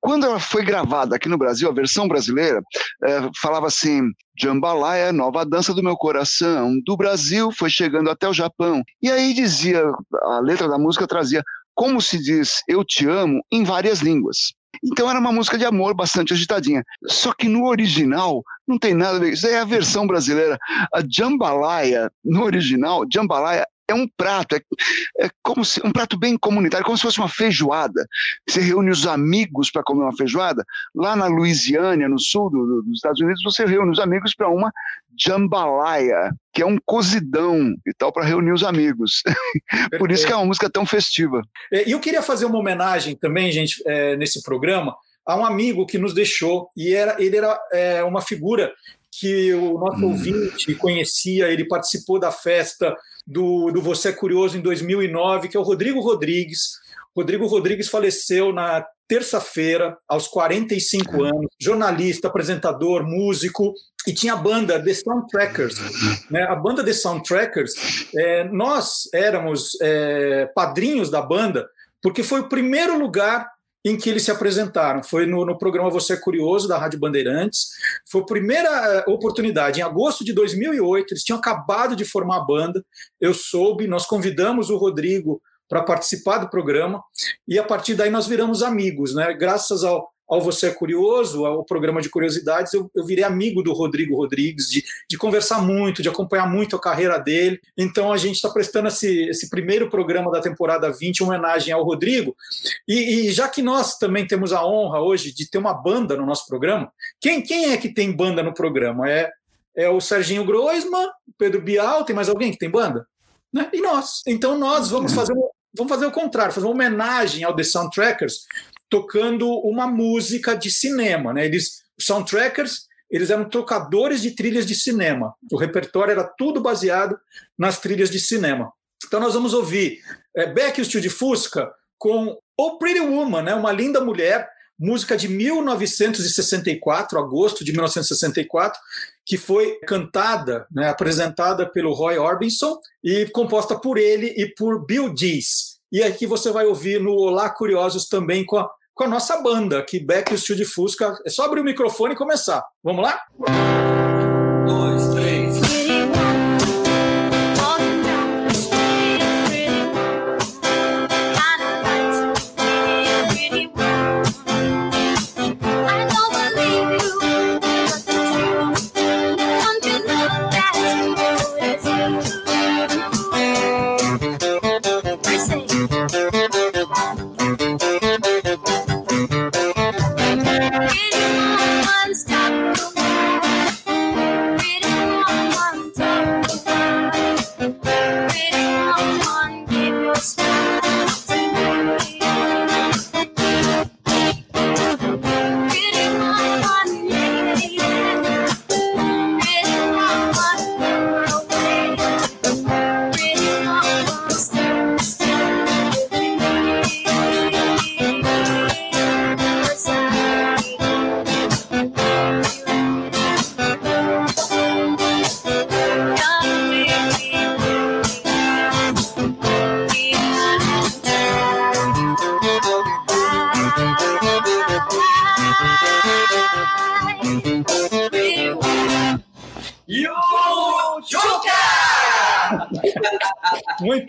[SPEAKER 2] Quando ela foi gravada aqui no Brasil, a versão brasileira é, falava assim: Jambalaya, nova dança do meu coração, do Brasil foi chegando até o Japão. E aí dizia, a letra da música trazia como se diz eu te amo em várias línguas. Então era uma música de amor bastante agitadinha. Só que no original não tem nada a ver. Isso é a versão brasileira. A jambalaya, no original, jambalaya é um prato, é, é, como se um prato bem comunitário, como se fosse uma feijoada. Você reúne os amigos para comer uma feijoada. Lá na Louisiana, no sul do, dos Estados Unidos, você reúne os amigos para uma jambalaya, que é um cozidão e tal para reunir os amigos. [LAUGHS] Por isso que é uma música tão festiva.
[SPEAKER 1] E eu queria fazer uma homenagem também, gente, é, nesse programa, a um amigo que nos deixou e era ele era é, uma figura que o nosso hum. ouvinte conhecia, ele participou da festa do, do Você é Curioso em 2009, que é o Rodrigo Rodrigues. Rodrigo Rodrigues faleceu na terça-feira, aos 45 uhum. anos, jornalista, apresentador, músico, e tinha a banda The Soundtrackers. Né? A banda The Soundtrackers, é, nós éramos é, padrinhos da banda, porque foi o primeiro lugar em que eles se apresentaram. Foi no, no, programa Você é Curioso, da Rádio Bandeirantes. Foi a primeira eh, oportunidade, em agosto de 2008. Eles tinham acabado de formar a banda. Eu soube, nós convidamos o Rodrigo para participar do programa e a partir daí nós viramos amigos, né? Graças ao, ao Você é Curioso, ao programa de curiosidades, eu, eu virei amigo do Rodrigo Rodrigues, de, de conversar muito, de acompanhar muito a carreira dele. Então a gente está prestando esse, esse primeiro programa da temporada 20 em homenagem ao Rodrigo. E, e, já que nós também temos a honra hoje de ter uma banda no nosso programa, quem, quem é que tem banda no programa? É, é o Serginho Groisman, Pedro Bial, tem mais alguém que tem banda? Né? E nós. Então nós vamos fazer vamos fazer o contrário, fazer uma homenagem ao The Soundtrackers, tocando uma música de cinema. Né? Eles, os soundtrackers eles eram trocadores de trilhas de cinema. O repertório era tudo baseado nas trilhas de cinema. Então nós vamos ouvir é, Beck e o Tio de Fusca com O Pretty Woman, né? uma linda mulher, música de 1964, agosto de 1964, que foi cantada, né, apresentada pelo Roy Orbison e composta por ele e por Bill Dees. E aqui você vai ouvir no Olá Curiosos também com a com a nossa banda, que Beck e o Estúdio Fusca. É só abrir o microfone e começar. Vamos lá? Dois,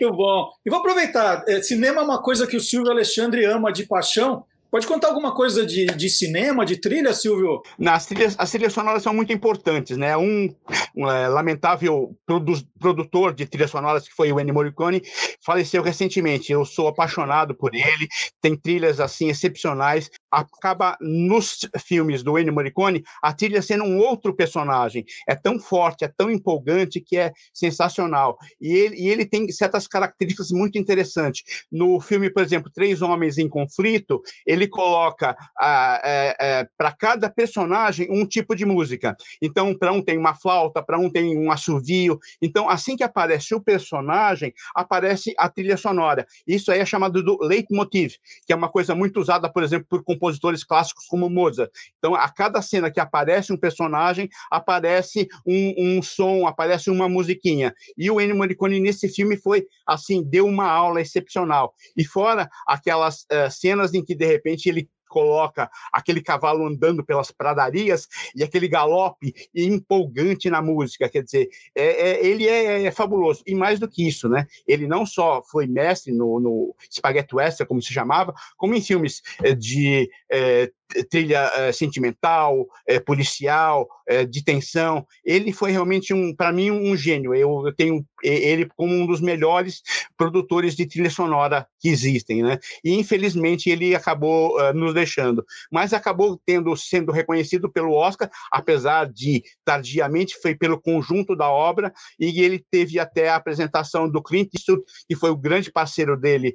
[SPEAKER 1] Muito bom. E vou aproveitar, eh, cinema é uma coisa que o Silvio Alexandre ama de paixão. Pode contar alguma coisa de, de cinema, de trilha, Silvio?
[SPEAKER 3] Nas trilhas, as trilhas sonoras são muito importantes, né? Um, um é, lamentável produ produtor de trilhas sonoras, que foi o Ennio Morricone, faleceu recentemente. Eu sou apaixonado por ele, tem trilhas assim excepcionais. Acaba nos filmes do Ennio Morricone a trilha sendo um outro personagem. É tão forte, é tão empolgante que é sensacional. E ele, e ele tem certas características muito interessantes. No filme, por exemplo, Três Homens em Conflito, ele ele coloca é, é, para cada personagem um tipo de música. Então, para um tem uma flauta, para um tem um assovio. Então, assim que aparece o personagem, aparece a trilha sonora. Isso aí é chamado do leitmotiv, que é uma coisa muito usada, por exemplo, por compositores clássicos como Mozart. Então, a cada cena que aparece um personagem, aparece um, um som, aparece uma musiquinha. E o Ennio Morricone, nesse filme, foi assim, deu uma aula excepcional. E fora aquelas uh, cenas em que, de repente, repente ele coloca aquele cavalo andando pelas pradarias e aquele galope empolgante na música, quer dizer, é, é, ele é, é, fabuloso. E mais do que isso, né? Ele não só foi mestre no, no Spaghetti Western, como se chamava, como em filmes eh, de é, trilha é, sentimental, é, policial, é, de tensão. Ele foi realmente um, para mim, um gênio. Eu, eu, tenho ele como um dos melhores produtores de trilha sonora que existem, né? E infelizmente ele acabou uh, nos deixando, mas acabou tendo sendo reconhecido pelo Oscar, apesar de tardiamente foi pelo conjunto da obra e ele teve até a apresentação do Clint Eastwood, que foi o grande parceiro dele,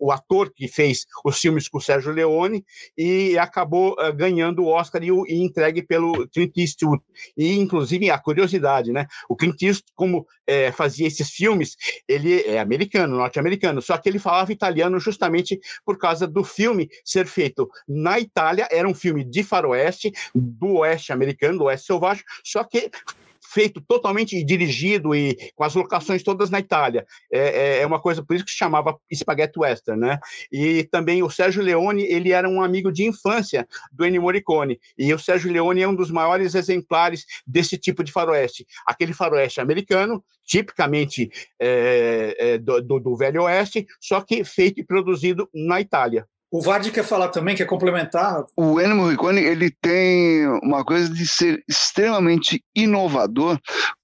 [SPEAKER 3] o ator que fez os filmes com o Sérgio Leone e e acabou uh, ganhando o Oscar e, e, entregue pelo Clint Eastwood. E, inclusive, a curiosidade, né? O Clint Eastwood, como é, fazia esses filmes, ele é americano, norte-americano, só que ele falava italiano justamente por causa do filme ser feito na Itália, era um filme de faroeste, do oeste americano, do oeste selvagem, só que feito totalmente dirigido e com as locações todas na Itália. É, é, é uma coisa, por isso que se chamava Spaghetti Western, né? E também o Sérgio Leone, ele era um amigo de infância do Ennio Morricone, e o Sérgio Leone é um dos maiores exemplares desse tipo de faroeste. Aquele faroeste americano, tipicamente é, é, do, do, do Velho Oeste, só que feito e produzido na Itália.
[SPEAKER 1] O Vardy quer falar também, quer complementar?
[SPEAKER 2] O Ennio Morricone ele tem uma coisa de ser extremamente inovador,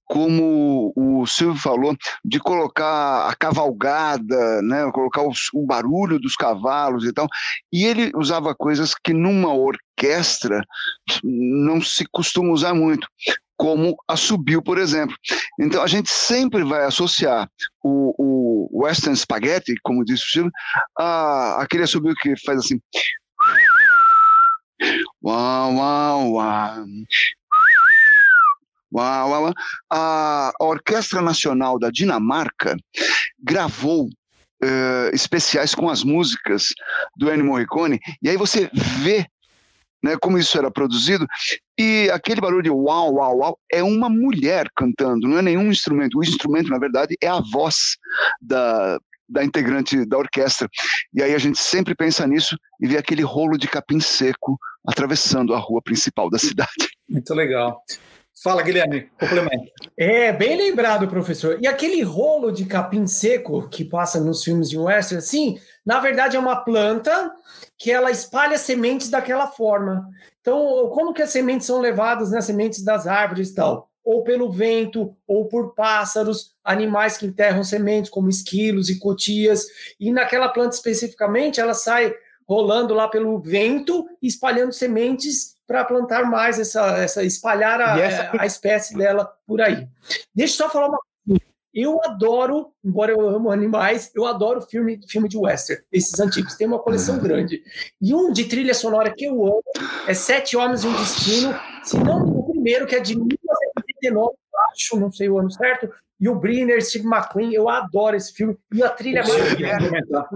[SPEAKER 2] como o Silvio falou, de colocar a cavalgada, né, colocar o barulho dos cavalos e tal. E ele usava coisas que numa orquestra não se costuma usar muito como assobio, por exemplo. Então, a gente sempre vai associar o, o Western Spaghetti, como disse o Silvio, a aquele assobio que faz assim. A Orquestra Nacional da Dinamarca gravou uh, especiais com as músicas do Ennio Morricone, e aí você vê né, como isso era produzido, e aquele barulho de uau, uau, uau, é uma mulher cantando, não é nenhum instrumento. O instrumento, na verdade, é a voz da, da integrante da orquestra. E aí a gente sempre pensa nisso e vê aquele rolo de capim seco atravessando a rua principal da cidade.
[SPEAKER 1] Muito legal. Fala, Guilherme, complemento.
[SPEAKER 5] É, bem lembrado, professor. E aquele rolo de capim seco que passa nos filmes de western, sim, na verdade é uma planta que ela espalha sementes daquela forma. Então, como que as sementes são levadas, né, sementes das árvores e tal? Ou pelo vento, ou por pássaros, animais que enterram sementes, como esquilos e cotias. E naquela planta especificamente, ela sai rolando lá pelo vento, espalhando sementes para plantar mais essa, essa espalhar a, essa... a espécie dela por aí. Deixa eu só falar uma coisa. Eu adoro, embora eu amo animais, eu adoro filme, filme de western, esses antigos. Tem uma coleção uhum. grande. E um de trilha sonora que eu amo é Sete Homens e um Destino, se não o primeiro, que é de 1989, acho, não sei o ano certo, e o Briner, Steve McQueen, eu adoro esse filme. E a trilha mesmo.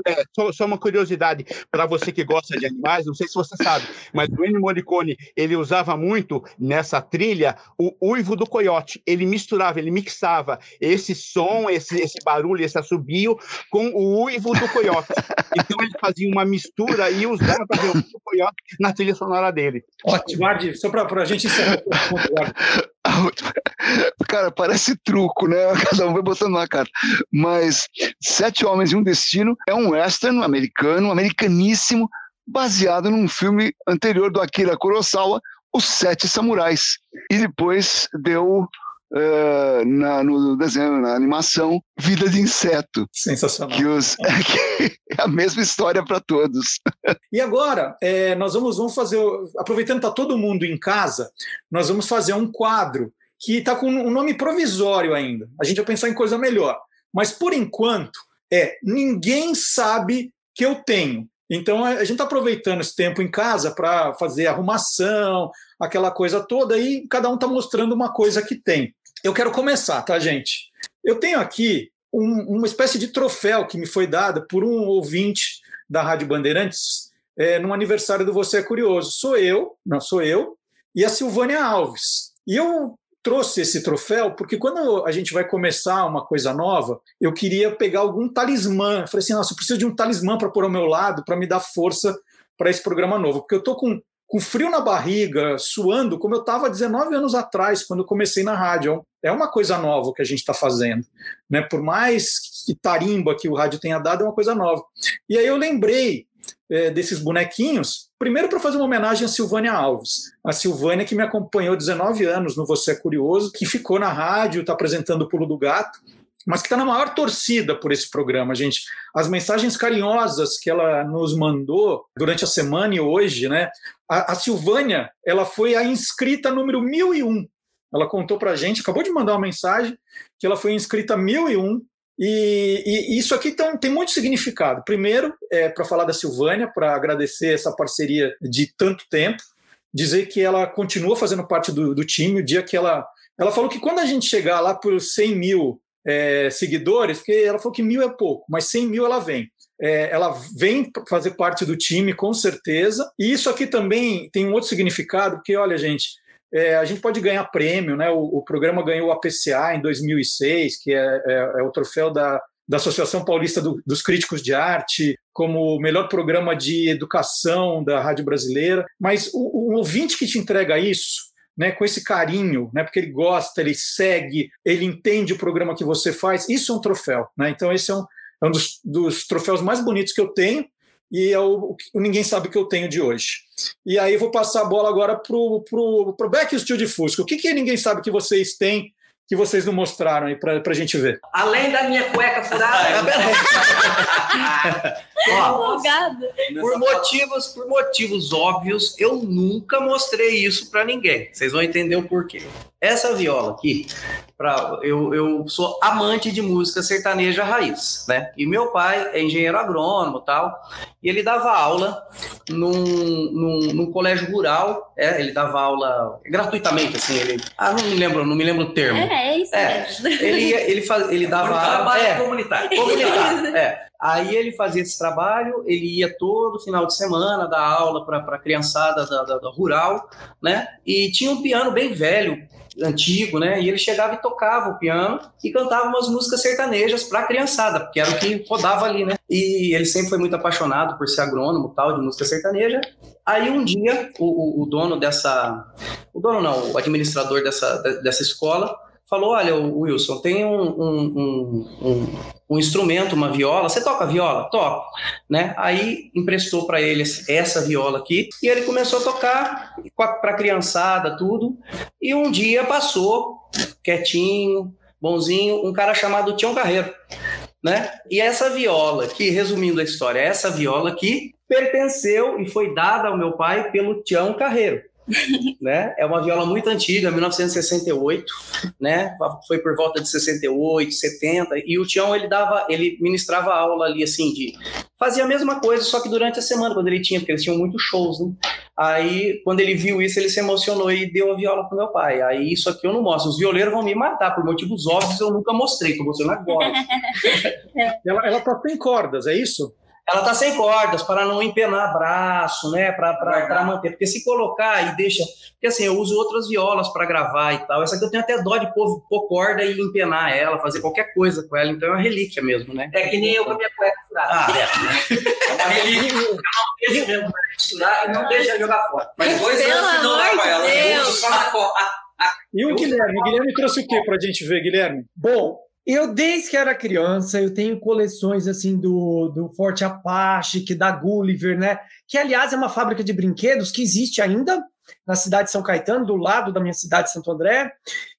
[SPEAKER 3] É, só, só, uma curiosidade para você que gosta de animais, não sei se você sabe, mas o Ennio Morricone ele usava muito nessa trilha o uivo do coiote. Ele misturava, ele mixava esse som, esse, esse barulho, esse assobio com o uivo do coiote. Então ele fazia uma mistura e usava o uivo do coiote na trilha sonora dele.
[SPEAKER 1] Ótimo, Vardy, só para a gente encerrar. [LAUGHS]
[SPEAKER 2] Cara, parece truco, né? [LAUGHS] Cada um vai botando uma carta. Mas Sete Homens e um Destino é um western americano, americaníssimo, baseado num filme anterior do Akira Kurosawa, Os Sete Samurais. E depois deu Uh, na, no desenho, na animação, Vida de Inseto.
[SPEAKER 1] Sensacional.
[SPEAKER 2] Que, os, [LAUGHS] que é a mesma história para todos.
[SPEAKER 1] E agora, é, nós vamos, vamos fazer, aproveitando que está todo mundo em casa, nós vamos fazer um quadro que está com um nome provisório ainda. A gente vai pensar em coisa melhor. Mas, por enquanto, é Ninguém Sabe Que Eu Tenho. Então, a gente está aproveitando esse tempo em casa para fazer arrumação, aquela coisa toda, e cada um está mostrando uma coisa que tem. Eu quero começar, tá, gente? Eu tenho aqui um, uma espécie de troféu que me foi dado por um ouvinte da Rádio Bandeirantes é, no aniversário do Você é Curioso. Sou eu, não sou eu, e a Silvânia Alves. E eu trouxe esse troféu porque quando a gente vai começar uma coisa nova, eu queria pegar algum talismã. Eu falei assim, nossa, eu preciso de um talismã para pôr ao meu lado, para me dar força para esse programa novo, porque eu estou com com frio na barriga, suando, como eu estava 19 anos atrás, quando comecei na rádio. É uma coisa nova que a gente está fazendo. Né? Por mais que tarimba que o rádio tenha dado, é uma coisa nova. E aí eu lembrei é, desses bonequinhos, primeiro para fazer uma homenagem a Silvânia Alves. A Silvânia que me acompanhou 19 anos no Você é Curioso, que ficou na rádio, está apresentando o Pulo do Gato mas que está na maior torcida por esse programa, gente. As mensagens carinhosas que ela nos mandou durante a semana e hoje, né? A, a Silvânia, ela foi a inscrita número 1001. Ela contou para a gente, acabou de mandar uma mensagem que ela foi inscrita 1001 e, e, isso aqui tem, tem muito significado. Primeiro, é para falar da Silvânia, para agradecer essa parceria de tanto tempo, dizer que ela continua fazendo parte do, do time. O dia que ela. Ela falou que quando a gente chegar lá por 100 mil é, seguidores, porque ela falou que mil é pouco, mas 100 mil ela vem. É, ela vem fazer parte do time, com certeza. E isso aqui também tem um outro significado, porque, olha, gente, é, a gente pode ganhar prêmio, né? O, o, programa ganhou o APCA em 2006, que é, é, é o troféu da, da Associação Paulista do, dos Críticos de Arte, como o melhor programa de educação da Rádio Brasileira. Mas o, o ouvinte que te entrega isso, né, com esse carinho, né, porque ele gosta, ele segue, ele entende o programa que você faz, isso é um troféu. Né? Então, esse é um, é um dos, dos, troféus mais bonitos que eu tenho e é o, o Ninguém Sabe que eu tenho de hoje. E aí vou passar a bola agora para o Beck e o Steel de Fusca. O que, que Ninguém Sabe que vocês têm que vocês não mostraram aí para a gente ver?
[SPEAKER 9] Além da minha cueca furada. [LAUGHS]
[SPEAKER 14] Ó,
[SPEAKER 9] por motivos, por motivos óbvios, eu nunca mostrei isso para ninguém. Vocês vão entender o porquê. Essa viola aqui, pra, eu, eu sou amante de música sertaneja raiz, né? E meu pai é engenheiro agrônomo tal, e ele dava aula num, num, num colégio rural, é, ele dava aula gratuitamente, assim, ele... Ah, não me lembro, não me lembro o termo.
[SPEAKER 14] É, é isso
[SPEAKER 9] é, Ele, ele, faz, ele dava aula... É,
[SPEAKER 14] comunitário.
[SPEAKER 9] Comunitário, [LAUGHS] é. Aí ele fazia esse trabalho, ele ia todo final de semana dar aula para a criançada da, da, da, rural, né? E tinha um piano bem velho, antigo, né? E ele chegava e tocava o piano e cantava umas músicas sertanejas para a criançada, porque era o que rodava ali, né? E ele sempre foi muito apaixonado por ser agrônomo tal, de música sertaneja. Aí um dia, o, o, o dono dessa. O dono não, o administrador dessa, dessa escola falou: Olha, Wilson, tem um, um, um, um, instrumento, uma viola. Você toca viola? Toco. Né? Aí emprestou para ele essa viola aqui e ele começou a tocar para a criançada, tudo. E um dia passou, quietinho, bonzinho, um cara chamado Tião Carreiro. Né? E essa viola, que resumindo a história, essa viola aqui pertenceu e foi dada ao meu pai pelo Tião Carreiro. [LAUGHS] né? É uma viola muito antiga, 1968, né? Foi por volta de 68, 70, e o Tião ele dava, ele ministrava aula ali assim de fazia a mesma coisa, só que durante a semana quando ele tinha, porque eles tinham muitos shows, né? Aí quando ele viu isso, ele se emocionou e deu a viola pro meu pai. Aí isso aqui eu não mostro, os violeiros vão me matar por motivos óbvios, eu nunca mostrei, tô mostrando agora. [LAUGHS]
[SPEAKER 1] ela, ela tá sem cordas, é isso?
[SPEAKER 9] Ela está sem cordas para não empenar braço, né? Para manter. Porque se colocar e deixa. Porque assim, eu uso outras violas para gravar e tal. Essa aqui eu tenho até dó de pôr, pôr, corda e empenar ela, fazer qualquer coisa com ela. Então é uma relíquia mesmo, né?
[SPEAKER 14] É que nem eu com a minha cueca furada. Ah,
[SPEAKER 9] é. é uma relíquia. Eu não deixo mesmo para misturar e não deixa jogar fora.
[SPEAKER 14] Mas dois Pelo anos não lava ela. Eu uso só na
[SPEAKER 1] E o Guilherme? O Guilherme trouxe o que para a gente ver, Guilherme?
[SPEAKER 5] Bom, eu, desde que era criança, eu tenho coleções assim do, do Forte Apache, que da Gulliver, né? Que, aliás, é uma fábrica de brinquedos que existe ainda na cidade de São Caetano, do lado da minha cidade, Santo André.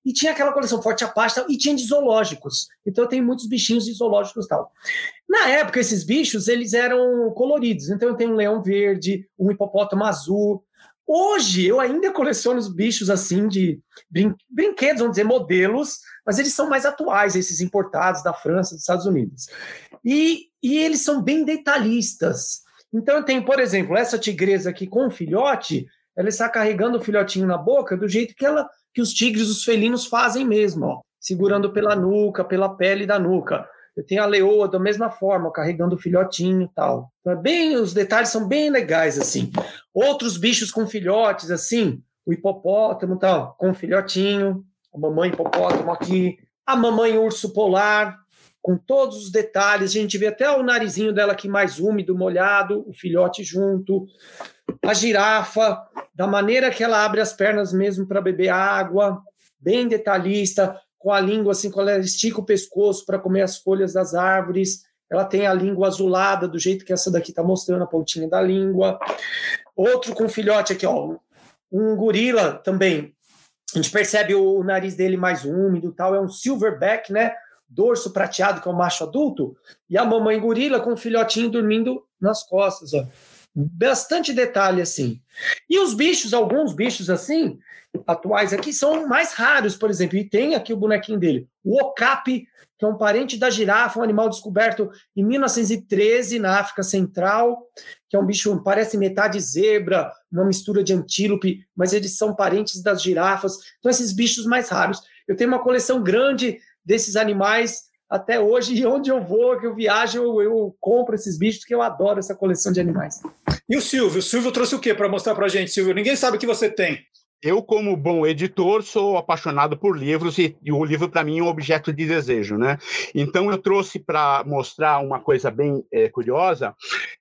[SPEAKER 5] E tinha aquela coleção Forte Apache e tinha de zoológicos. Então eu tenho muitos bichinhos de zoológicos tal. Na época, esses bichos, eles eram coloridos. Então eu tenho um leão verde, um hipopótamo azul, Hoje eu ainda coleciono os bichos assim de brin brinquedos, vamos dizer, modelos, mas eles são mais atuais, esses importados da França, dos Estados Unidos. E, e eles são bem detalhistas. Então eu tenho, por exemplo, essa tigresa aqui com o filhote, ela está carregando o filhotinho na boca do jeito que ela que os tigres, os felinos fazem mesmo, ó, segurando pela nuca, pela pele da nuca. Eu tenho a leoa da mesma forma, carregando o filhotinho e tal. Então, é bem, os detalhes são bem legais, assim. Outros bichos com filhotes, assim, o hipopótamo tal, com o filhotinho, a mamãe hipopótamo aqui, a mamãe urso polar, com todos os detalhes. A gente vê até o narizinho dela aqui mais úmido, molhado, o filhote junto. A girafa, da maneira que ela abre as pernas mesmo para beber água, bem detalhista com a língua assim, quando ela estica o pescoço para comer as folhas das árvores. Ela tem a língua azulada, do jeito que essa daqui está mostrando a pontinha da língua. Outro com filhote aqui, ó. Um gorila também. A gente percebe o, nariz dele mais úmido tal. É um silverback, né? Dorso prateado, que é o macho adulto. E a mamãe gorila com o filhotinho dormindo nas costas, ó. Bastante detalhe assim. E os bichos, alguns bichos assim, atuais aqui são mais raros, por exemplo, e tem aqui o bonequinho dele, o okapi, que é um parente da girafa, um animal descoberto em 1913 na África Central, que é um bicho, parece metade zebra, uma mistura de antílope, mas eles são parentes das girafas, então esses bichos mais raros. Eu tenho uma coleção grande desses animais até hoje, [LAUGHS] e onde eu vou, que eu viajo, eu, eu compro esses bichos, porque eu adoro essa coleção de animais.
[SPEAKER 1] E o Silvio? O Silvio trouxe o que para mostrar para gente, Silvio? Ninguém sabe o que você tem.
[SPEAKER 3] Eu, como bom editor, sou apaixonado por livros e, e o livro, para mim, é um objeto de desejo, né? Então, eu trouxe para mostrar uma coisa bem é, curiosa,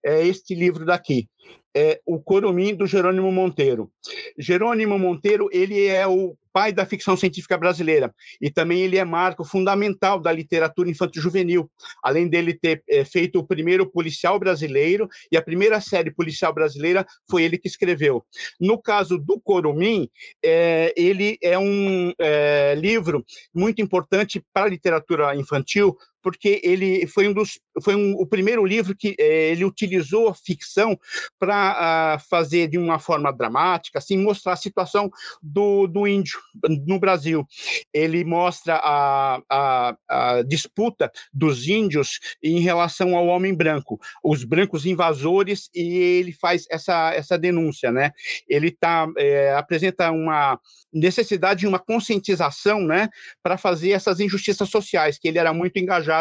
[SPEAKER 3] é este livro daqui, é o Corumim do Jerônimo Monteiro. Jerônimo Monteiro, ele é o pai da ficção científica brasileira e também ele é marco fundamental da literatura infanto-juvenil, além dele ter é, feito o primeiro policial brasileiro e a primeira série policial brasileira foi ele que escreveu. No caso do Corumim, é, ele é um é, livro muito importante para a literatura infantil porque ele foi um dos foi um, o primeiro livro que é, ele utilizou a ficção para uh, fazer de uma forma dramática, assim mostrar a situação do, do índio no Brasil. Ele mostra a, a, a disputa dos índios em relação ao homem branco, os brancos invasores e ele faz essa essa denúncia, né? Ele tá é, apresenta uma necessidade de uma conscientização, né, para fazer essas injustiças sociais, que ele era muito engajado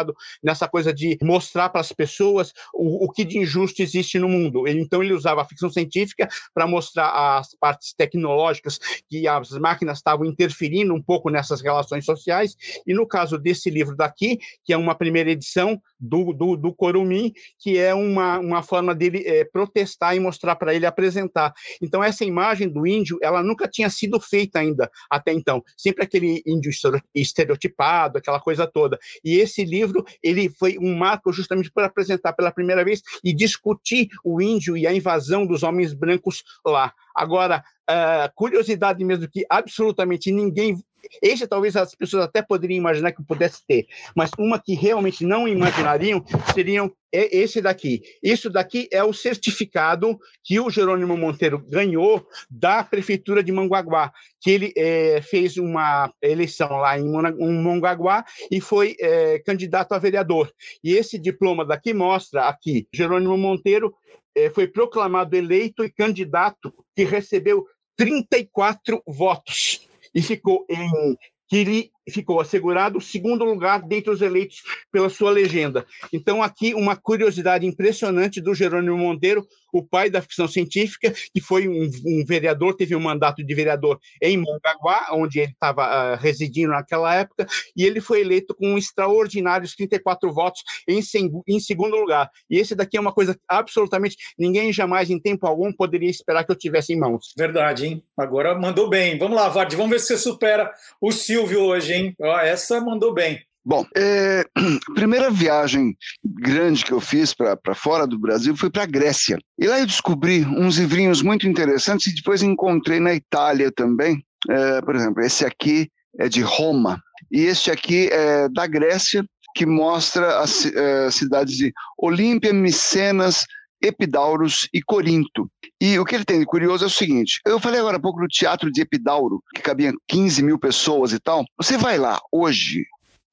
[SPEAKER 3] nessa coisa de mostrar para as pessoas o, o, que de injusto existe no mundo. Então ele usava a ficção científica para mostrar as partes tecnológicas que as máquinas estavam interferindo um pouco nessas relações sociais, e no caso desse livro daqui, que é uma primeira edição do, do, do Corumim, que é uma, uma forma dele é, protestar e mostrar para ele apresentar. Então essa imagem do índio, ela nunca tinha sido feita ainda até então. Sempre aquele índio estereotipado, aquela coisa toda. E esse livro, ele foi um marco justamente para apresentar pela primeira vez e discutir o índio e a invasão dos homens brancos lá. Agora, uh, curiosidade mesmo que absolutamente ninguém esse talvez as pessoas até poderiam imaginar que pudesse ter, mas uma que realmente não imaginariam seriam é esse daqui. Isso daqui é o certificado que o Jerônimo Monteiro ganhou da prefeitura de Manguaguá, que ele é, fez uma eleição lá em Manguaguá e foi é, candidato a vereador. E esse diploma daqui mostra aqui Jerônimo Monteiro é, foi proclamado eleito e candidato que recebeu 34 votos e ficou em ficou assegurado o segundo lugar dentre os eleitos pela sua legenda. Então, aqui uma curiosidade impressionante do Jerônimo Monteiro, o pai da ficção científica, que foi um, um vereador, teve um mandato de vereador em Mongaguá, onde ele estava uh, residindo naquela época, e ele foi eleito com extraordinários 34 votos em, em segundo lugar. E esse daqui é uma coisa absolutamente ninguém jamais, em tempo algum, poderia esperar que eu tivesse em mãos.
[SPEAKER 1] Verdade, hein? Agora mandou bem. Vamos lá, Vard, vamos ver se você supera o Silvio hoje, hein? Ó, essa mandou bem.
[SPEAKER 2] Bom, é, [CLEARS THROAT] primeira viagem grande que eu fiz para fora do Brasil foi para a Grécia. E lá eu descobri uns livrinhos muito interessantes e depois encontrei na Itália também. É, por exemplo, esse aqui é de Roma e este aqui é da Grécia, que mostra as é, cidades de Olímpia, Micenas, Epidauros e Corinto. E o que ele tem de curioso é o seguinte: eu falei agora há pouco do teatro de Epidauro, que cabia 15 mil pessoas e tal. Você vai lá hoje,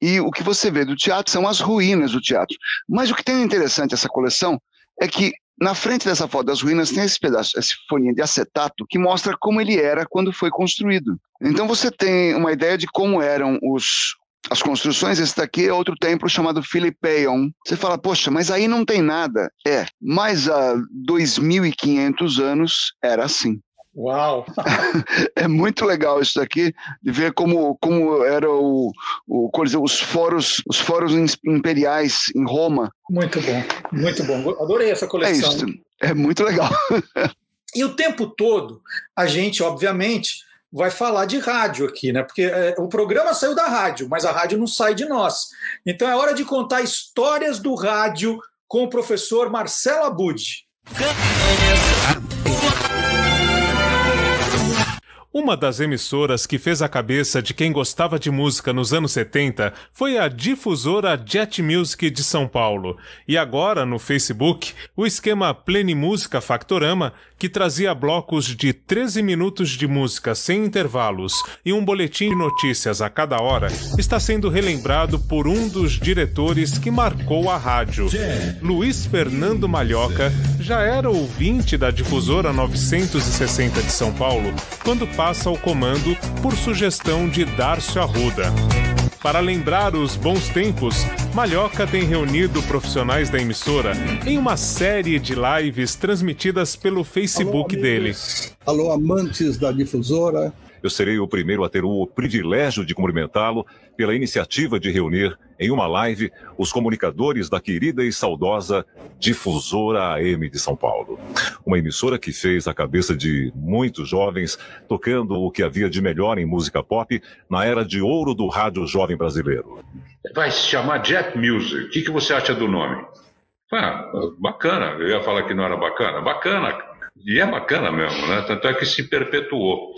[SPEAKER 2] e o que você vê do teatro são as ruínas do teatro. Mas o que tem interessante essa coleção é que na frente dessa foto das ruínas tem esse pedaço, essa folhinha de acetato que mostra como ele era quando foi construído. Então você tem uma ideia de como eram os, as construções. Esse daqui é outro templo chamado Philippeion. Você fala, poxa, mas aí não tem nada. É, mas há 2.500 anos era assim.
[SPEAKER 1] Uau! [LAUGHS]
[SPEAKER 2] é muito legal isso daqui, de ver como, como era o, o os fóruns, os fóruns imperiais em Roma.
[SPEAKER 1] Muito bom, muito bom. Adorei essa coleção.
[SPEAKER 2] É isso, é muito legal. [LAUGHS]
[SPEAKER 1] e o tempo todo, a gente, obviamente, vai falar de rádio aqui, né? Porque é, o programa saiu da rádio, mas a rádio não sai de nós. Então é hora de contar histórias do rádio com o professor Marcelo Abud.
[SPEAKER 15] Uma das emissoras que fez a cabeça de quem gostava de música nos anos 70 foi a difusora Jet Music de São Paulo. E agora, no Facebook, o esquema Plenimúsica Factorama, que trazia blocos de 13 minutos de música sem intervalos e um boletim de notícias a cada hora, está sendo relembrado por um dos diretores que marcou a rádio. Luiz Fernando Malhoca já era ouvinte da difusora 960 de São Paulo quando passa ao comando por sugestão de Dárcio Arruda. Para lembrar os bons tempos, Malhoca tem reunido profissionais da emissora em uma série de lives transmitidas pelo Facebook
[SPEAKER 16] Alô,
[SPEAKER 15] dele.
[SPEAKER 16] Alô, amantes da difusora.
[SPEAKER 17] Eu serei o primeiro a ter o privilégio de cumprimentá-lo pela iniciativa de reunir em uma live os comunicadores da querida e saudosa Difusora AM de São Paulo. Uma emissora que fez a cabeça de muitos jovens tocando o que havia de melhor em música pop na era de ouro do rádio jovem brasileiro.
[SPEAKER 18] Vai se chamar Jet Music. O que, você acha do nome? Ah, bacana. Eu ia falar que não era bacana. Bacana. E é bacana mesmo, né? Tanto é que se perpetuou.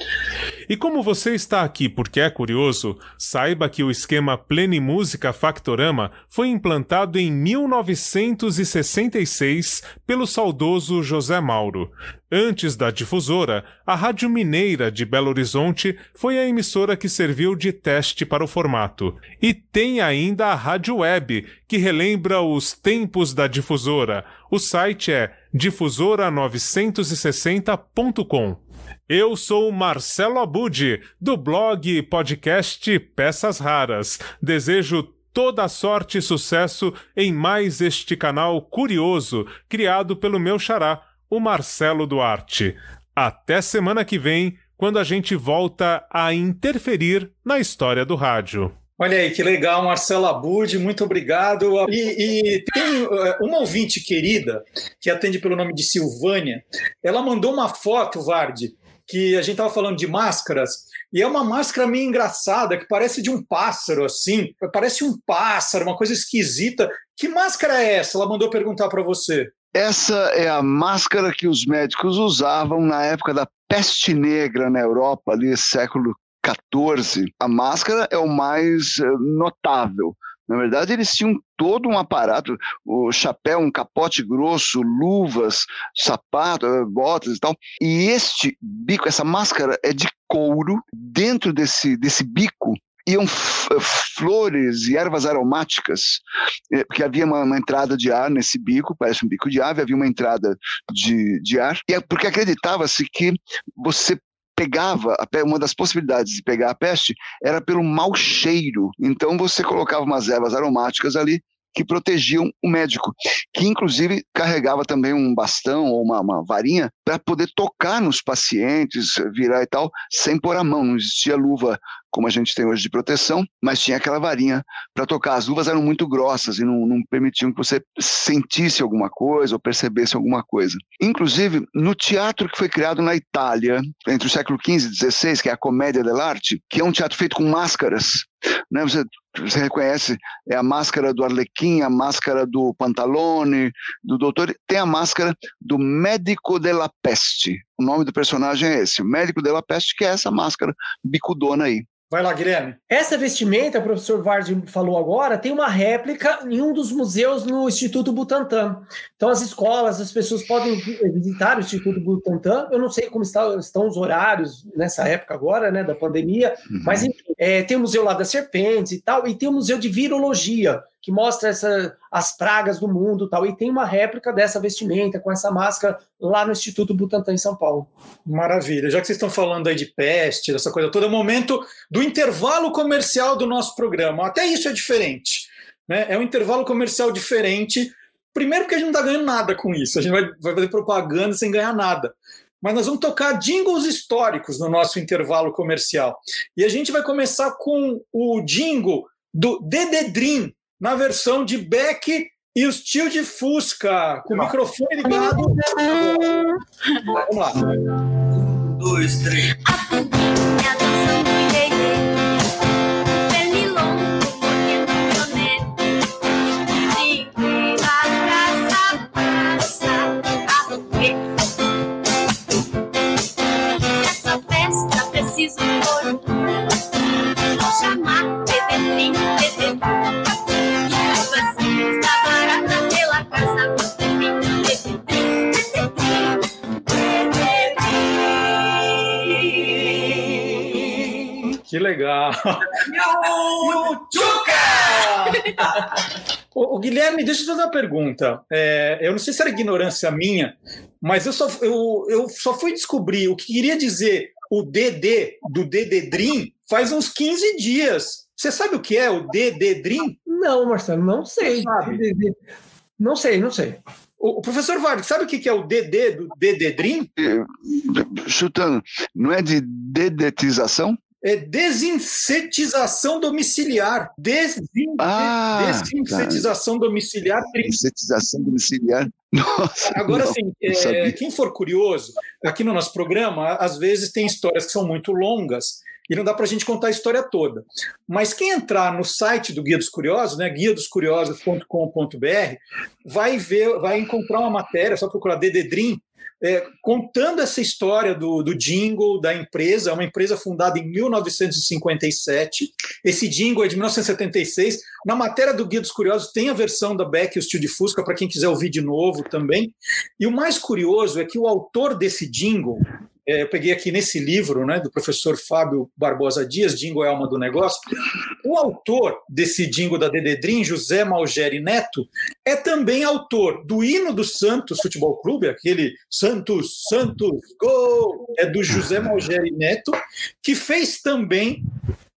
[SPEAKER 15] E como você está aqui porque é curioso, saiba que o esquema Plenimúsica Factorama foi implantado em 1966 pelo saudoso José Mauro. Antes da difusora, a Rádio Mineira de Belo Horizonte foi a emissora que serviu de teste para o formato. E tem ainda a Rádio Web, que relembra os tempos da difusora. O site é difusora960.com. Eu sou Marcelo Abud, do blog e podcast Peças Raras. Desejo toda sorte e sucesso em mais este canal curioso, criado pelo meu xará, o Marcelo Duarte. Até semana que vem, quando a gente volta a interferir na história do rádio.
[SPEAKER 1] Olha aí, que legal, Marcelo Abud, muito obrigado. E, e, tem eh, uma ouvinte querida, que atende pelo nome de Silvânia, ela mandou uma foto, Varde, que a gente estava falando de máscaras, e é uma máscara meio engraçada, que parece de um pássaro, assim, parece um pássaro, uma coisa esquisita. Que máscara é essa? Ela mandou perguntar para você.
[SPEAKER 2] Essa é a máscara que os médicos usavam na época da peste negra na Europa, ali século 14, a máscara é o mais eh, notável. Na verdade, eles tinham todo um aparato, o chapéu, um capote grosso, luvas, sapato, eh, botas e tal. E este bico, essa máscara é de couro. Dentro desse, desse bico iam eh, flores e ervas aromáticas, porque havia uma, uma, entrada de ar nesse bico, parece um bico de ave, havia uma entrada de, de ar, e é porque acreditava-se que você pegava, uma das possibilidades de pegar a peste era pelo mau cheiro. Então você colocava umas ervas aromáticas ali que protegiam o médico, que inclusive carregava também um bastão ou uma, uma varinha para poder tocar nos pacientes, virar e tal, sem pôr a mão. Não existia luva como a gente tem hoje de proteção, mas tinha aquela varinha para tocar. As luvas eram muito grossas e não, não, permitiam que você sentisse alguma coisa ou percebesse alguma coisa. Inclusive, no teatro que foi criado na Itália, entre o século XV e XVI, que é a Comédia dell'arte, que é um teatro feito com máscaras, né? Você, você reconhece é a máscara do Arlequim, a máscara do Pantalone, do doutor, tem a máscara do Médico della Peste. O nome do personagem é esse, o Médico della Peste, que é essa máscara bicudona aí.
[SPEAKER 1] Vai lá, Guilherme.
[SPEAKER 5] Essa vestimenta, o professor Vardy falou agora, tem uma réplica em um dos museus no Instituto Butantan. Então, as escolas, as pessoas podem visitar o Instituto Butantan. Eu não sei como está, estão os horários nessa época agora, né, da pandemia, uhum. mas enfim, é, tem o Museu lá das Serpentes e tal, e tem o Museu de Virologia, que mostra essa, as pragas do mundo tal. E tem uma réplica dessa vestimenta com essa máscara lá no Instituto Butantan em São Paulo.
[SPEAKER 1] Maravilha. Já que vocês estão falando aí de peste, dessa coisa todo é o momento do intervalo comercial do nosso programa. Até isso é diferente. Né? É um intervalo comercial diferente. Primeiro porque a gente não está ganhando nada com isso. A gente vai, vai fazer propaganda sem ganhar nada mas nós vamos tocar jingles históricos no nosso intervalo comercial. E a gente vai começar com o jingle do Dededrim, na versão de Beck e os tio de Fusca, com o microfone ligado. Vamos lá.
[SPEAKER 9] Um, dois, três.
[SPEAKER 1] Legal! o, o Guilherme, deixa eu fazer uma pergunta. É, eu não sei se era ignorância minha, mas eu só, eu, eu só fui descobrir o que queria dizer o DD do DD Dream faz uns 15 dias. Você sabe o que é o DD Dream?
[SPEAKER 5] Não, Marcelo, não sei. Não sei, não sei.
[SPEAKER 1] O professor Vargas, sabe o que é o DD do DD Dream?
[SPEAKER 2] Chutando, não é de dedetização?
[SPEAKER 1] É desinsetização domiciliar. Desin... Ah, desinsetização tá. domiciliar.
[SPEAKER 2] Desinsetização domiciliar. [LAUGHS] Nossa,
[SPEAKER 1] Agora, sim, é, quem for curioso, aqui no nosso programa, às vezes tem histórias que são muito longas e não dá para a gente contar a história toda. Mas quem entrar no site do Guia dos Curiosos, né, guiadoscuriosos.com.br, vai ver, vai encontrar uma matéria, só procurar Dededrim, é, contando essa história do, do jingle da empresa, é uma empresa fundada em 1957. Esse jingle é de 1976. Na matéria do Guia dos Curiosos tem a versão da Beck e o Steel de Fusca, para quem quiser ouvir de novo também. E o mais curioso é que o autor desse jingle, eu peguei aqui nesse livro né, do professor Fábio Barbosa Dias, Dingo é Alma do Negócio. O autor desse Dingo da Dededrim, José Malgeri Neto, é também autor do hino do Santos Futebol Clube, aquele Santos, Santos, gol! É do José Malgeri Neto, que fez também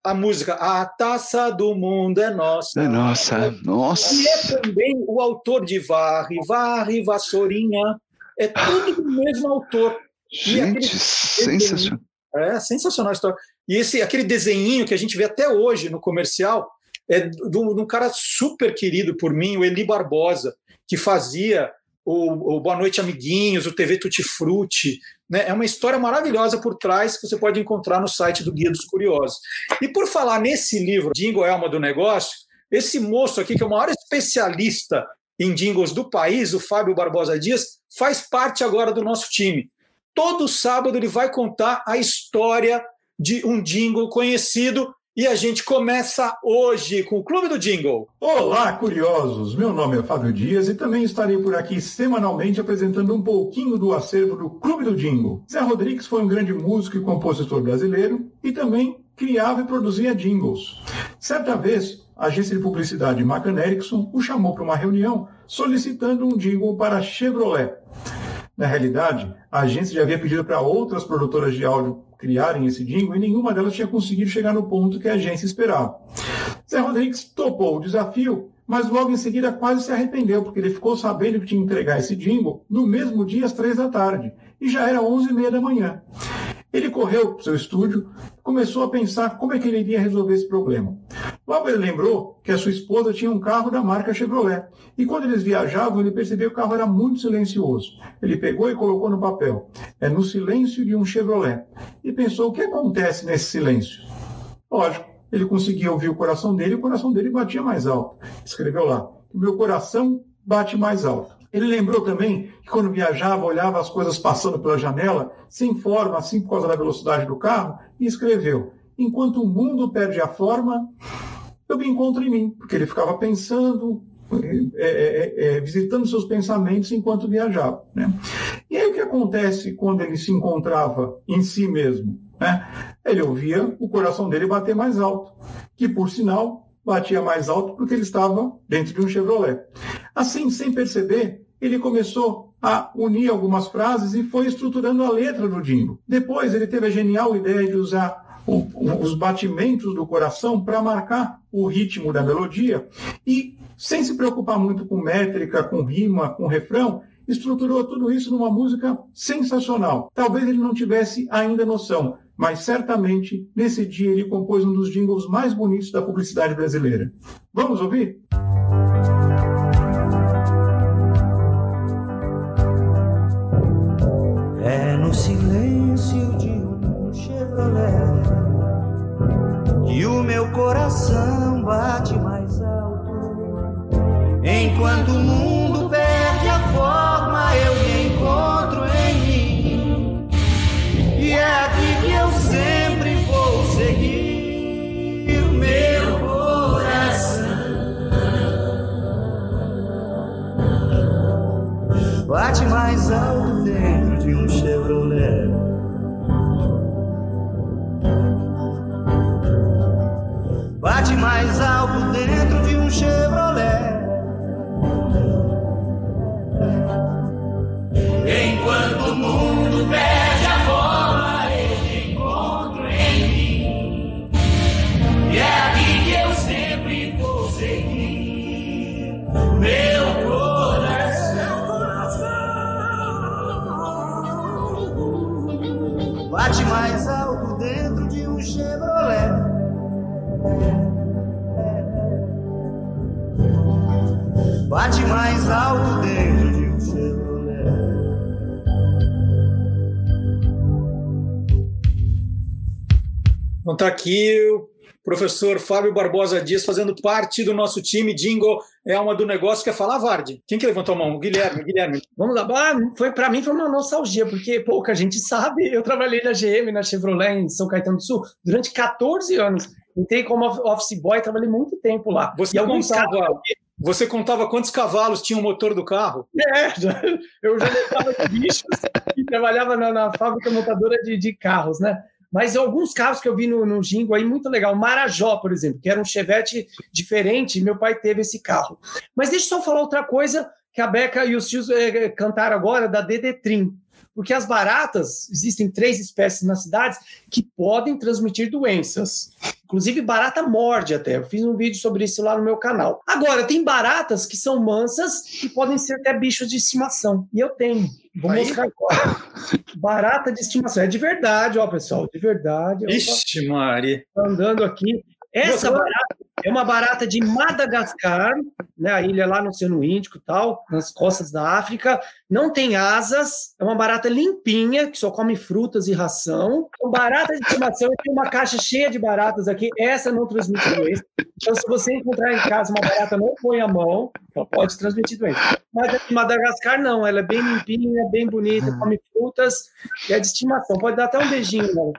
[SPEAKER 1] a música A Taça do Mundo é Nossa.
[SPEAKER 2] É nossa, nossa.
[SPEAKER 1] E é também o autor de Varre, Varre, Vassourinha. É tudo do mesmo autor.
[SPEAKER 2] Gente, sensacional.
[SPEAKER 1] É, sensacional a história. E esse, aquele desenhinho que a gente vê até hoje no comercial é de um cara super querido por mim, o Eli Barbosa, que fazia o, o Boa Noite Amiguinhos, o TV Tutti Frutti. Né? É uma história maravilhosa por trás que você pode encontrar no site do Guia dos Curiosos. E por falar nesse livro, Jingle é Alma do Negócio, esse moço aqui, que é o maior especialista em jingles do país, o Fábio Barbosa Dias, faz parte agora do nosso time todo sábado ele vai contar a história de um jingle conhecido e a gente começa hoje com o Clube do Jingle.
[SPEAKER 19] Olá, curiosos! Meu nome é Fábio Dias e também estarei por aqui semanalmente apresentando um pouquinho do acervo do Clube do Jingle. Zé Rodrigues foi um grande músico e compositor brasileiro e também criava e produzia jingles. Certa vez, a agência de publicidade Macan Erickson o chamou para uma reunião solicitando um jingle para Chevrolet. Na realidade, a agência já havia pedido para outras produtoras de áudio criarem esse jingle e nenhuma delas tinha conseguido chegar no ponto que a agência esperava. Zé Rodrigues topou o desafio, mas logo em seguida quase se arrependeu, porque ele ficou sabendo que tinha que entregar esse jingle no mesmo dia às três da tarde, e já era onze e meia da manhã. Ele correu para o seu estúdio, começou a pensar como é que ele iria resolver esse problema. Logo ele lembrou que a sua esposa tinha um carro da marca Chevrolet, e quando eles viajavam, ele percebeu que o carro era muito silencioso. Ele pegou e colocou no papel: é no silêncio de um Chevrolet. E pensou: o que acontece nesse silêncio? Lógico, ele conseguia ouvir o coração dele e o coração dele batia mais alto. Escreveu lá: meu coração bate mais alto. Ele lembrou também que quando viajava, olhava as coisas passando pela janela, sem forma, assim por causa da velocidade do carro, e escreveu: Enquanto o mundo perde a forma, eu me encontro em mim, porque ele ficava pensando, é, é, é, visitando seus pensamentos enquanto viajava. Né? E aí o que acontece quando ele se encontrava em si mesmo? Né? Ele ouvia o coração dele bater mais alto, que por sinal batia mais alto porque ele estava dentro de um Chevrolet. Assim, sem perceber, ele começou a unir algumas frases e foi estruturando a letra do jingle. Depois ele teve a genial ideia de usar o, os batimentos do coração para marcar o ritmo da melodia e, sem se preocupar muito com métrica, com rima, com refrão, estruturou tudo isso numa música sensacional. Talvez ele não tivesse ainda noção, mas certamente nesse dia ele compôs um dos jingles mais bonitos da publicidade brasileira. Vamos ouvir?
[SPEAKER 20] No silêncio de um Chevrolet que o meu coração bate mais alto. Enquanto o mundo perde a forma, eu me encontro em mim. E é aqui que eu sempre vou seguir o meu coração. Bate mais alto Chevrolet. Enquanto o mundo perde Bate mais alto dentro de um Chevrolet.
[SPEAKER 1] Então está aqui o professor Fábio Barbosa Dias fazendo parte do nosso time. Jingle é uma do negócio. Quer falar, Vardi? Quem que levantou a mão? O Guilherme, Guilherme.
[SPEAKER 5] Vamos lá. Ah, foi, para mim foi uma nostalgia, porque pouca gente sabe. Eu trabalhei na GM, na Chevrolet, em São Caetano do Sul, durante 14 anos. Entrei como office boy, trabalhei muito tempo lá.
[SPEAKER 1] Você
[SPEAKER 5] e alguns
[SPEAKER 1] contava,
[SPEAKER 5] carros-
[SPEAKER 1] você contava quantos cavalos tinha o motor do carro?
[SPEAKER 5] É, [LAUGHS] eu já montava de bichos e trabalhava na, na fábrica montadora de, de carros, né? Mas alguns carros que eu vi no, no Jingo aí, muito legal. Marajó, por exemplo, que era um Chevette diferente, meu pai teve esse carro. Mas deixa eu só falar outra coisa que a Beca e os tios eh, cantaram agora, da DD Trim. Porque as baratas, existem três espécies nas cidades que podem transmitir doenças. Inclusive, barata morde até. Eu fiz um vídeo sobre isso lá no meu canal. Agora, tem baratas que são mansas e podem ser até bichos de estimação. E eu tenho. Vou
[SPEAKER 1] Aí?
[SPEAKER 5] mostrar agora. Barata de estimação. É de verdade, ó, pessoal. De verdade.
[SPEAKER 1] Ixi, Mari.
[SPEAKER 5] andando aqui. Essa barata é uma barata de Madagascar, né, a ilha lá no Oceano Índico e tal, nas costas da África. Não tem asas, é uma barata limpinha, que só come frutas e ração. Uma barata de estimação, eu tenho uma caixa cheia de baratas aqui, essa não transmite doença. Então, se você encontrar em casa uma barata, não põe a mão, ela pode transmitir doença. Mas a de Madagascar, não, ela é bem limpinha, bem bonita, come frutas e é de estimação. Pode dar até um beijinho nela.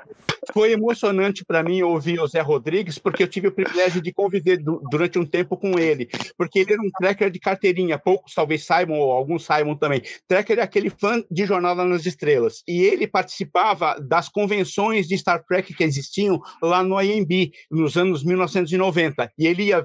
[SPEAKER 3] Foi emocionante para mim ouvir o Zé Rodrigues, porque eu tive o privilégio de conviver du- durante um tempo com ele, porque ele era um tracker de carteirinha, poucos talvez saibam, ou alguns saibam também. Tracker é aquele fã de Jornada nas Estrelas, e ele participava das convenções de Star Trek que existiam lá no IMB, nos anos 1990, e ele ia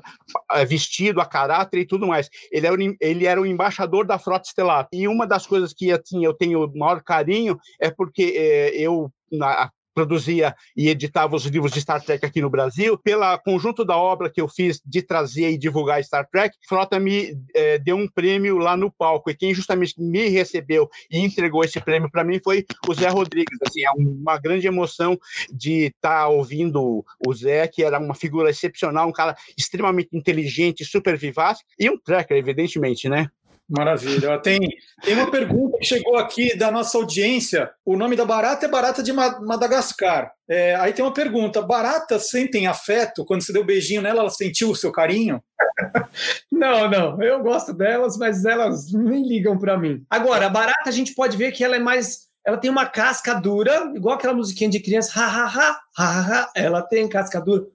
[SPEAKER 3] eh, vestido a caráter e tudo mais. Ele era, ele era o embaixador da Frota Estelar. E uma das coisas que assim, eu tenho o maior carinho é porque é, eu, na, produzia e editava os livros de Star Trek aqui no Brasil, pela conjunto da obra que eu fiz de trazer e divulgar Star Trek, Frota me é, deu um prêmio lá no palco, e quem justamente me recebeu e entregou esse prêmio para mim foi o Zé Rodrigues, assim, é uma grande emoção de estar tá ouvindo o Zé, que era uma figura excepcional, um cara extremamente inteligente, super vivaz, e um tracker, evidentemente, né?
[SPEAKER 1] Maravilha. Tem, tem uma pergunta que chegou aqui da nossa audiência. O nome da barata é barata de Madagascar. É, aí tem uma pergunta: baratas sentem afeto? Quando você deu beijinho nela, ela sentiu o seu carinho? [LAUGHS]
[SPEAKER 5] Não, não. Eu gosto delas, mas elas nem ligam para mim. Agora, a barata a gente pode ver que ela é mais. Ela tem uma casca dura, igual aquela musiquinha de criança, ha, ha, ha, ha, ha. Ela tem casca dura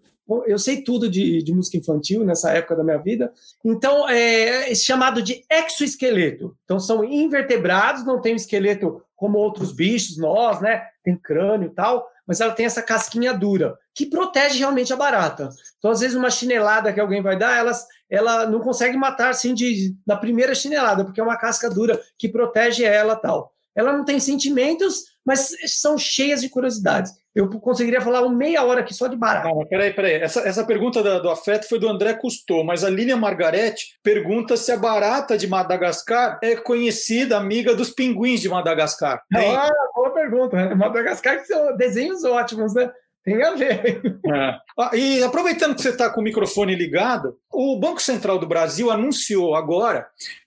[SPEAKER 5] eu sei tudo de, de, música infantil nessa época da minha vida. Então, é, é chamado de exoesqueleto. Então, são invertebrados, não tem um esqueleto como outros bichos, nós, né? Tem crânio e tal, mas ela tem essa casquinha dura, que protege realmente a barata. Então, às vezes, uma chinelada que alguém vai dar, elas, ela não consegue matar assim de, da primeira chinelada, porque é uma casca dura que protege ela tal. Ela não tem sentimentos, mas são cheias de curiosidades. Eu conseguiria falar uma meia hora aqui só de barata.
[SPEAKER 1] Calma, peraí, peraí. Essa, essa pergunta do, do afeto foi do André Cousteau, mas a Lilian Margarete pergunta se a barata de Madagascar é conhecida, amiga dos pinguins de Madagascar.
[SPEAKER 5] Ah, boa pergunta. Madagascar são desenhos ótimos, né? Tem a ver.
[SPEAKER 1] É. [LAUGHS] Ah, e aproveitando que você está com o microfone ligado, o Banco Central do Brasil anunciou agora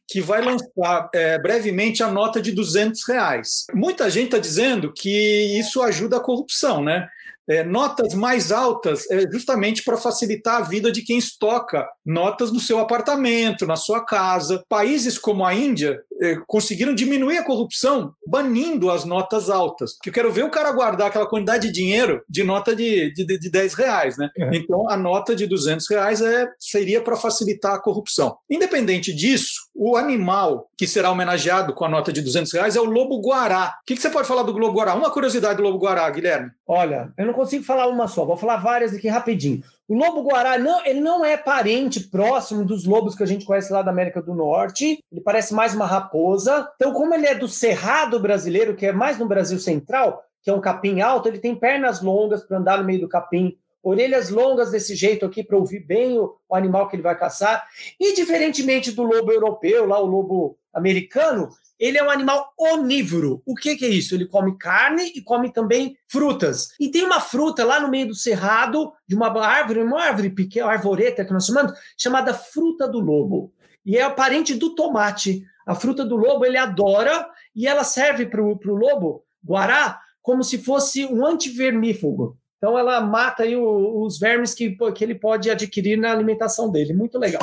[SPEAKER 1] que vai lançar é, brevemente a nota de 200 reais. Muita gente está dizendo que isso ajuda a corrupção, né? é, notas mais altas é, justamente para facilitar a vida de quem estoca notas no seu apartamento, na sua casa. Países como a Índia é, conseguiram diminuir a corrupção banindo as notas altas. Que eu quero ver o cara guardar aquela quantidade de dinheiro de nota de, de, de 10 reais. Né? É. Então, a nota de 200 reais é, seria para facilitar a corrupção. Independente disso, o animal que será homenageado com a nota de 200 reais é o lobo-guará. O que, que você pode falar do lobo-guará? Uma curiosidade do lobo-guará, Guilherme.
[SPEAKER 5] Olha, eu não consigo falar uma só, vou falar várias aqui rapidinho. O lobo guará não, ele não é parente próximo dos lobos que a gente conhece lá da América do Norte. Ele parece mais uma raposa. Então, como ele é do cerrado brasileiro, que é mais no Brasil central, que é um capim alto, ele tem pernas longas para andar no meio do capim, orelhas longas desse jeito aqui para ouvir bem o, o animal que ele vai caçar. E diferentemente do lobo europeu, lá o lobo americano, ele é um animal onívoro. O que, que, é isso? Ele come carne e come também frutas. E tem uma fruta lá no meio do cerrado, de uma árvore, uma árvore pequena, arvoreta que nós chamamos, chamada fruta do lobo. E é parente do tomate. A fruta do lobo ele adora e ela serve para o lobo guará como se fosse um antivermífugo. Então ela mata aí os vermes que, que ele pode adquirir na alimentação dele. Muito legal.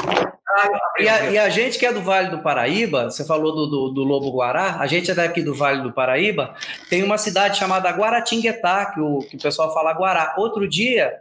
[SPEAKER 9] E a, e a, gente que é do Vale do Paraíba, você falou do, do, do, Lobo Guará, a gente é daqui do Vale do Paraíba, tem uma cidade chamada Guaratinguetá, que o, que o pessoal fala Guará. Outro dia,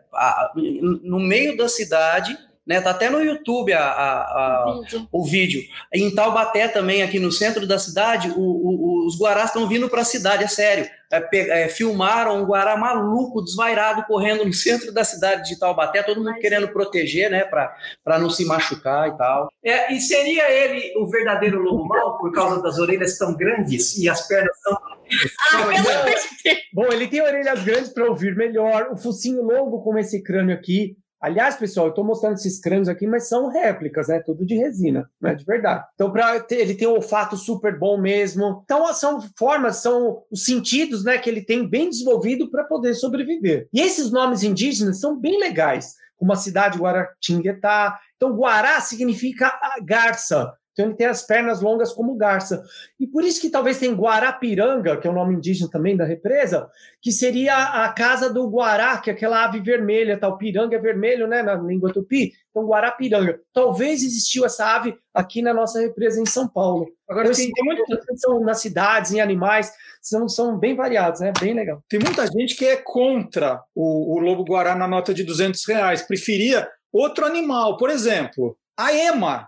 [SPEAKER 9] no meio da cidade, né? Tá até no YouTube a, a, a vídeo. o vídeo. Em Taubaté também, aqui no centro da cidade, o, o, os guarás estão vindo para a cidade, é sério. É, é, filmaram um guará maluco, desvairado, correndo no centro da cidade de Taubaté, todo mundo querendo proteger, né, para não se machucar e tal.
[SPEAKER 5] É, e seria ele o verdadeiro lobo mau por causa das orelhas tão grandes e as pernas tão ah, Bom, ele tem orelhas grandes para ouvir melhor, o focinho longo como esse crânio aqui, Aliás, pessoal, eu estou mostrando esses crânios aqui, mas são réplicas, né? Tudo de resina, não é de verdade. Então, para ele tem um olfato super bom mesmo. Então, são formas, são os sentidos, né, que ele tem bem desenvolvido para poder sobreviver. E esses nomes indígenas são bem legais, como a cidade Guaratinguetá. Então, Guará significa garça. Então ele tem as pernas longas como garça. E por isso que talvez tem Guarapiranga, que é o nome indígena também da represa, que seria a casa do Guará, que é aquela ave vermelha, tal. Piranga é vermelho, né, na língua tupi. Então Guarapiranga. Talvez existiu essa ave aqui na nossa represa em São Paulo. Agora então, tem, tem muitas são nas cidades, em animais, são, são bem variados, né? Bem legal.
[SPEAKER 1] Tem muita gente que é contra o, o lobo guará na nota de 200 reais, preferia outro animal, por exemplo, a EMA.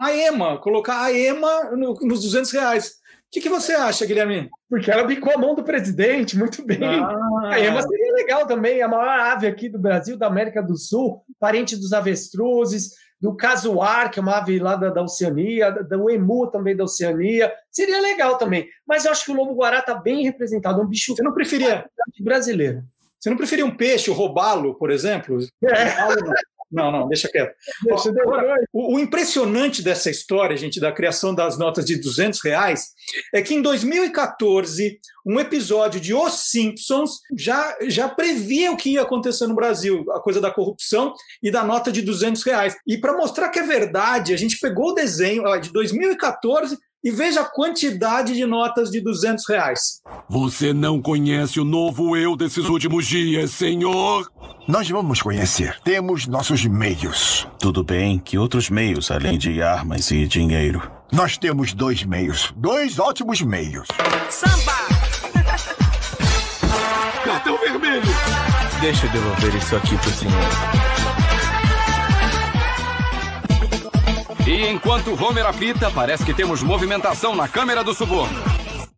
[SPEAKER 1] A EMA, colocar a EMA no, nos 200 reais. O que, que, você acha, Guilherme?
[SPEAKER 5] Porque ela bicou a mão do presidente, muito bem. Ah. A EMA seria legal também, a maior ave aqui do Brasil, da América do Sul, parente dos avestruzes.
[SPEAKER 21] do casuar, que é uma ave lá da, da Oceania, do emu também da Oceania. Seria legal também. Mas eu acho que o lobo-guará está bem representado, um bicho
[SPEAKER 1] Você não preferia
[SPEAKER 21] brasileiro.
[SPEAKER 1] Você não preferia um peixe, o robalo, por exemplo?
[SPEAKER 21] É.
[SPEAKER 1] Não, não, deixa quieto. [LAUGHS]
[SPEAKER 21] Deixa,
[SPEAKER 1] Agora, o, o impressionante dessa história, gente, da criação das notas de 200 reais, é que em 2014, um episódio de Os Simpsons já, já previa o que ia acontecer no Brasil, a coisa da corrupção e da nota de 200 reais. E para mostrar que é verdade, a gente pegou o desenho ó, de 2014 e veja a quantidade de notas de 200 reais.
[SPEAKER 22] Você não conhece o novo eu desses últimos dias, senhor?
[SPEAKER 23] Nós vamos conhecer. Temos nossos meios.
[SPEAKER 24] Tudo bem, que outros meios além de armas e dinheiro?
[SPEAKER 23] Nós temos dois meios. Dois ótimos meios.
[SPEAKER 25] Samba!
[SPEAKER 22] Cartão vermelho!
[SPEAKER 26] Deixa eu devolver isso aqui pro senhor.
[SPEAKER 27] E enquanto Homer apita, parece que temos movimentação na câmera do suborno.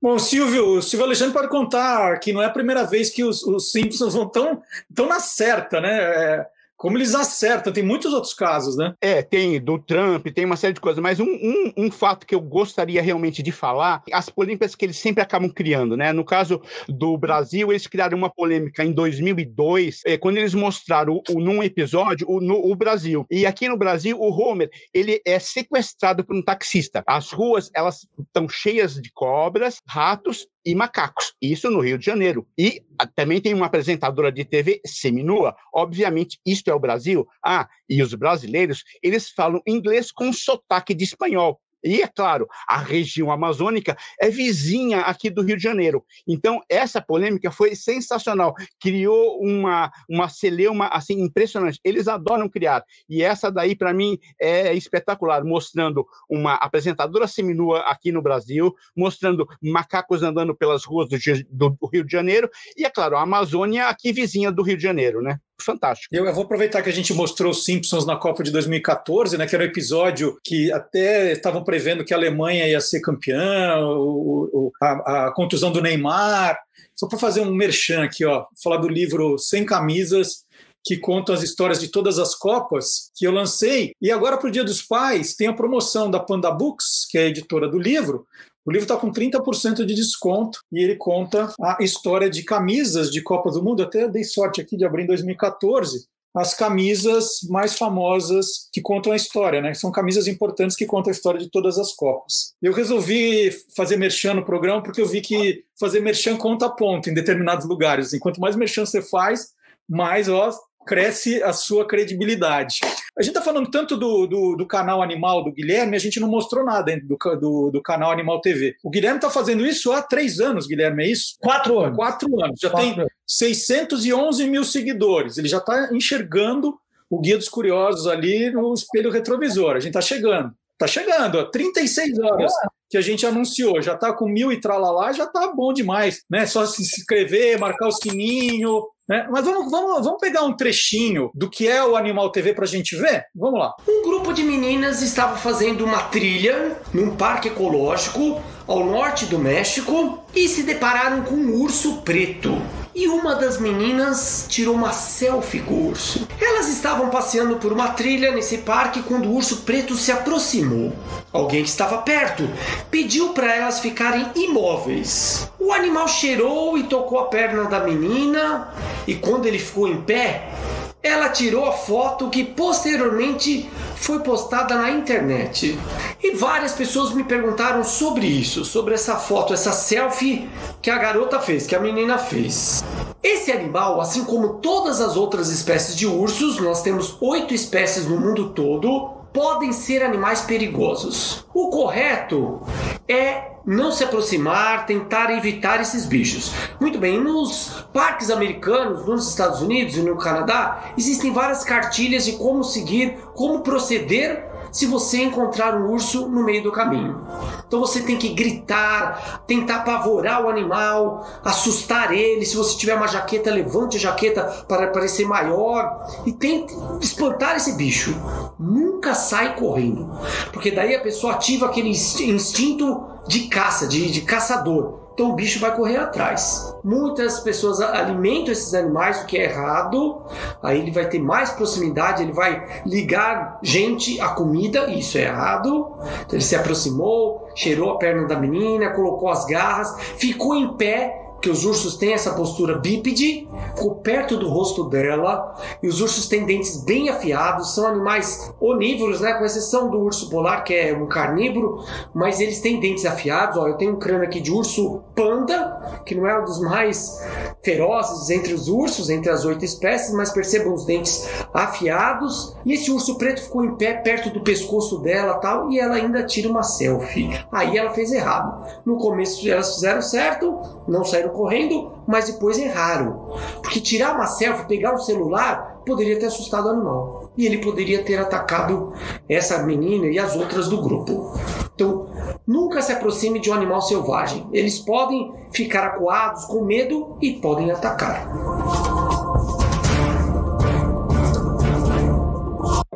[SPEAKER 1] Bom, Silvio, Silvio Alexandre pode contar que não é a primeira vez que os, os Simpsons vão tão, tão na certa, né? É, como eles acertam, tem muitos outros casos, né?
[SPEAKER 3] É, tem do Trump, tem uma série de coisas, mas um, um, um, fato que eu gostaria realmente de falar, as polêmicas que eles sempre acabam criando, né? No caso do Brasil, eles criaram uma polêmica em 2002, é, quando eles mostraram o, num episódio o, no, o Brasil. E aqui no Brasil, o Homer, ele é sequestrado por um taxista. As ruas, elas estão cheias de cobras, ratos e macacos. Isso no Rio de Janeiro. E a, também tem uma apresentadora de TV seminua. Obviamente, isto é o Brasil. Ah, e os brasileiros, eles falam inglês com sotaque de espanhol. E, é claro, a região amazônica é vizinha aqui do Rio de Janeiro. Então, essa polêmica foi sensacional. Criou uma, uma celeuma assim, impressionante. Eles adoram criar. E essa daí, para mim, é espetacular, mostrando uma apresentadora seminua aqui no Brasil, mostrando macacos andando pelas ruas do, do, Rio de Janeiro. E, é claro, a Amazônia aqui vizinha do Rio de Janeiro, né? Fantástico.
[SPEAKER 1] Eu, eu, vou aproveitar que a gente mostrou os Simpsons na Copa de 2014, né, que era um episódio que até estavam prevendo que a Alemanha ia ser campeã, o, o, a, a, contusão do Neymar. Só para fazer um merchan aqui, ó, falar do livro Sem Camisas, que conta as histórias de todas as Copas que eu lancei. E agora, para o Dia dos Pais, tem a promoção da Panda Books, que é a editora do livro, o livro está com 30% de desconto e ele conta a história de camisas de Copa do Mundo. Até dei sorte aqui de abrir em 2014 as camisas mais famosas que contam a história, né? São camisas importantes que contam a história de todas as Copas. Eu resolvi fazer merchan no programa porque eu vi que fazer merchan conta ponto em determinados lugares. Enquanto mais merchan você faz, mais ó, cresce a sua credibilidade. A gente está falando tanto do, do, do, canal Animal do Guilherme, a gente não mostrou nada do, do, do canal Animal TV. O Guilherme está fazendo isso há três anos, Guilherme, é isso?
[SPEAKER 21] Quatro anos.
[SPEAKER 1] Quatro anos. Já
[SPEAKER 21] Quatro
[SPEAKER 1] tem
[SPEAKER 21] anos.
[SPEAKER 1] 611 mil seguidores. Ele já está enxergando o Guia dos Curiosos ali no espelho retrovisor. A gente está chegando. Está chegando, ó, 36 horas que a gente anunciou, já está com mil e tralalá, já está bom demais, né? Só se inscrever, marcar o sininho, né? Mas vamos, vamos, vamos pegar um trechinho do que é o Animal TV para a gente ver? Vamos lá.
[SPEAKER 5] Um grupo de meninas estava fazendo uma trilha num parque ecológico ao norte do México e se depararam com um urso preto. E uma das meninas tirou uma selfie com o urso. Elas estavam passeando por uma trilha nesse parque quando o urso preto se aproximou. Alguém que estava perto pediu para elas ficarem imóveis. O animal cheirou e tocou a perna da menina, e quando ele ficou em pé, ela tirou a foto que posteriormente foi postada na internet. E várias pessoas me perguntaram sobre isso, sobre essa foto, essa selfie que a garota fez, que a menina fez. Esse animal, assim como todas as outras espécies de ursos, nós temos oito espécies no mundo todo, podem ser animais perigosos. O correto é não se aproximar, tentar evitar esses bichos. Muito bem, nos parques americanos, nos Estados Unidos e no Canadá, existem várias cartilhas de como seguir, como proceder se você encontrar um urso no meio do caminho. Então você tem que gritar, tentar apavorar o animal, assustar ele. Se você tiver uma jaqueta, levante a jaqueta para parecer maior e tente espantar esse bicho. Nunca sai correndo, porque daí a pessoa ativa aquele instinto de caça, de, de caçador. Então o bicho vai correr atrás. Muitas pessoas alimentam esses animais, o que é errado. Aí ele vai ter mais proximidade, ele vai ligar gente à comida, isso é errado. Então ele se aproximou, cheirou a perna da menina, colocou as garras, ficou em pé que os ursos têm essa postura bípede, ficou perto do rosto dela, e os ursos têm dentes bem afiados, são animais onívoros, né, com exceção do urso polar, que é um carnívoro, mas eles têm dentes afiados. Ó, eu tenho um crânio aqui de urso panda, que não é um dos mais ferozes entre os ursos, entre as oito espécies, mas percebam os dentes afiados. E esse urso preto ficou em pé perto do pescoço dela tal, e ela ainda tira uma selfie. Aí ela fez errado. No começo elas fizeram certo, não saíram correndo, mas depois erraram. Porque tirar uma selfie, pegar um celular, poderia ter assustado o animal. E ele poderia ter atacado essa menina e as outras do grupo. Então, nunca se aproxime de um animal selvagem. Eles podem ficar acuados, com medo e podem atacar.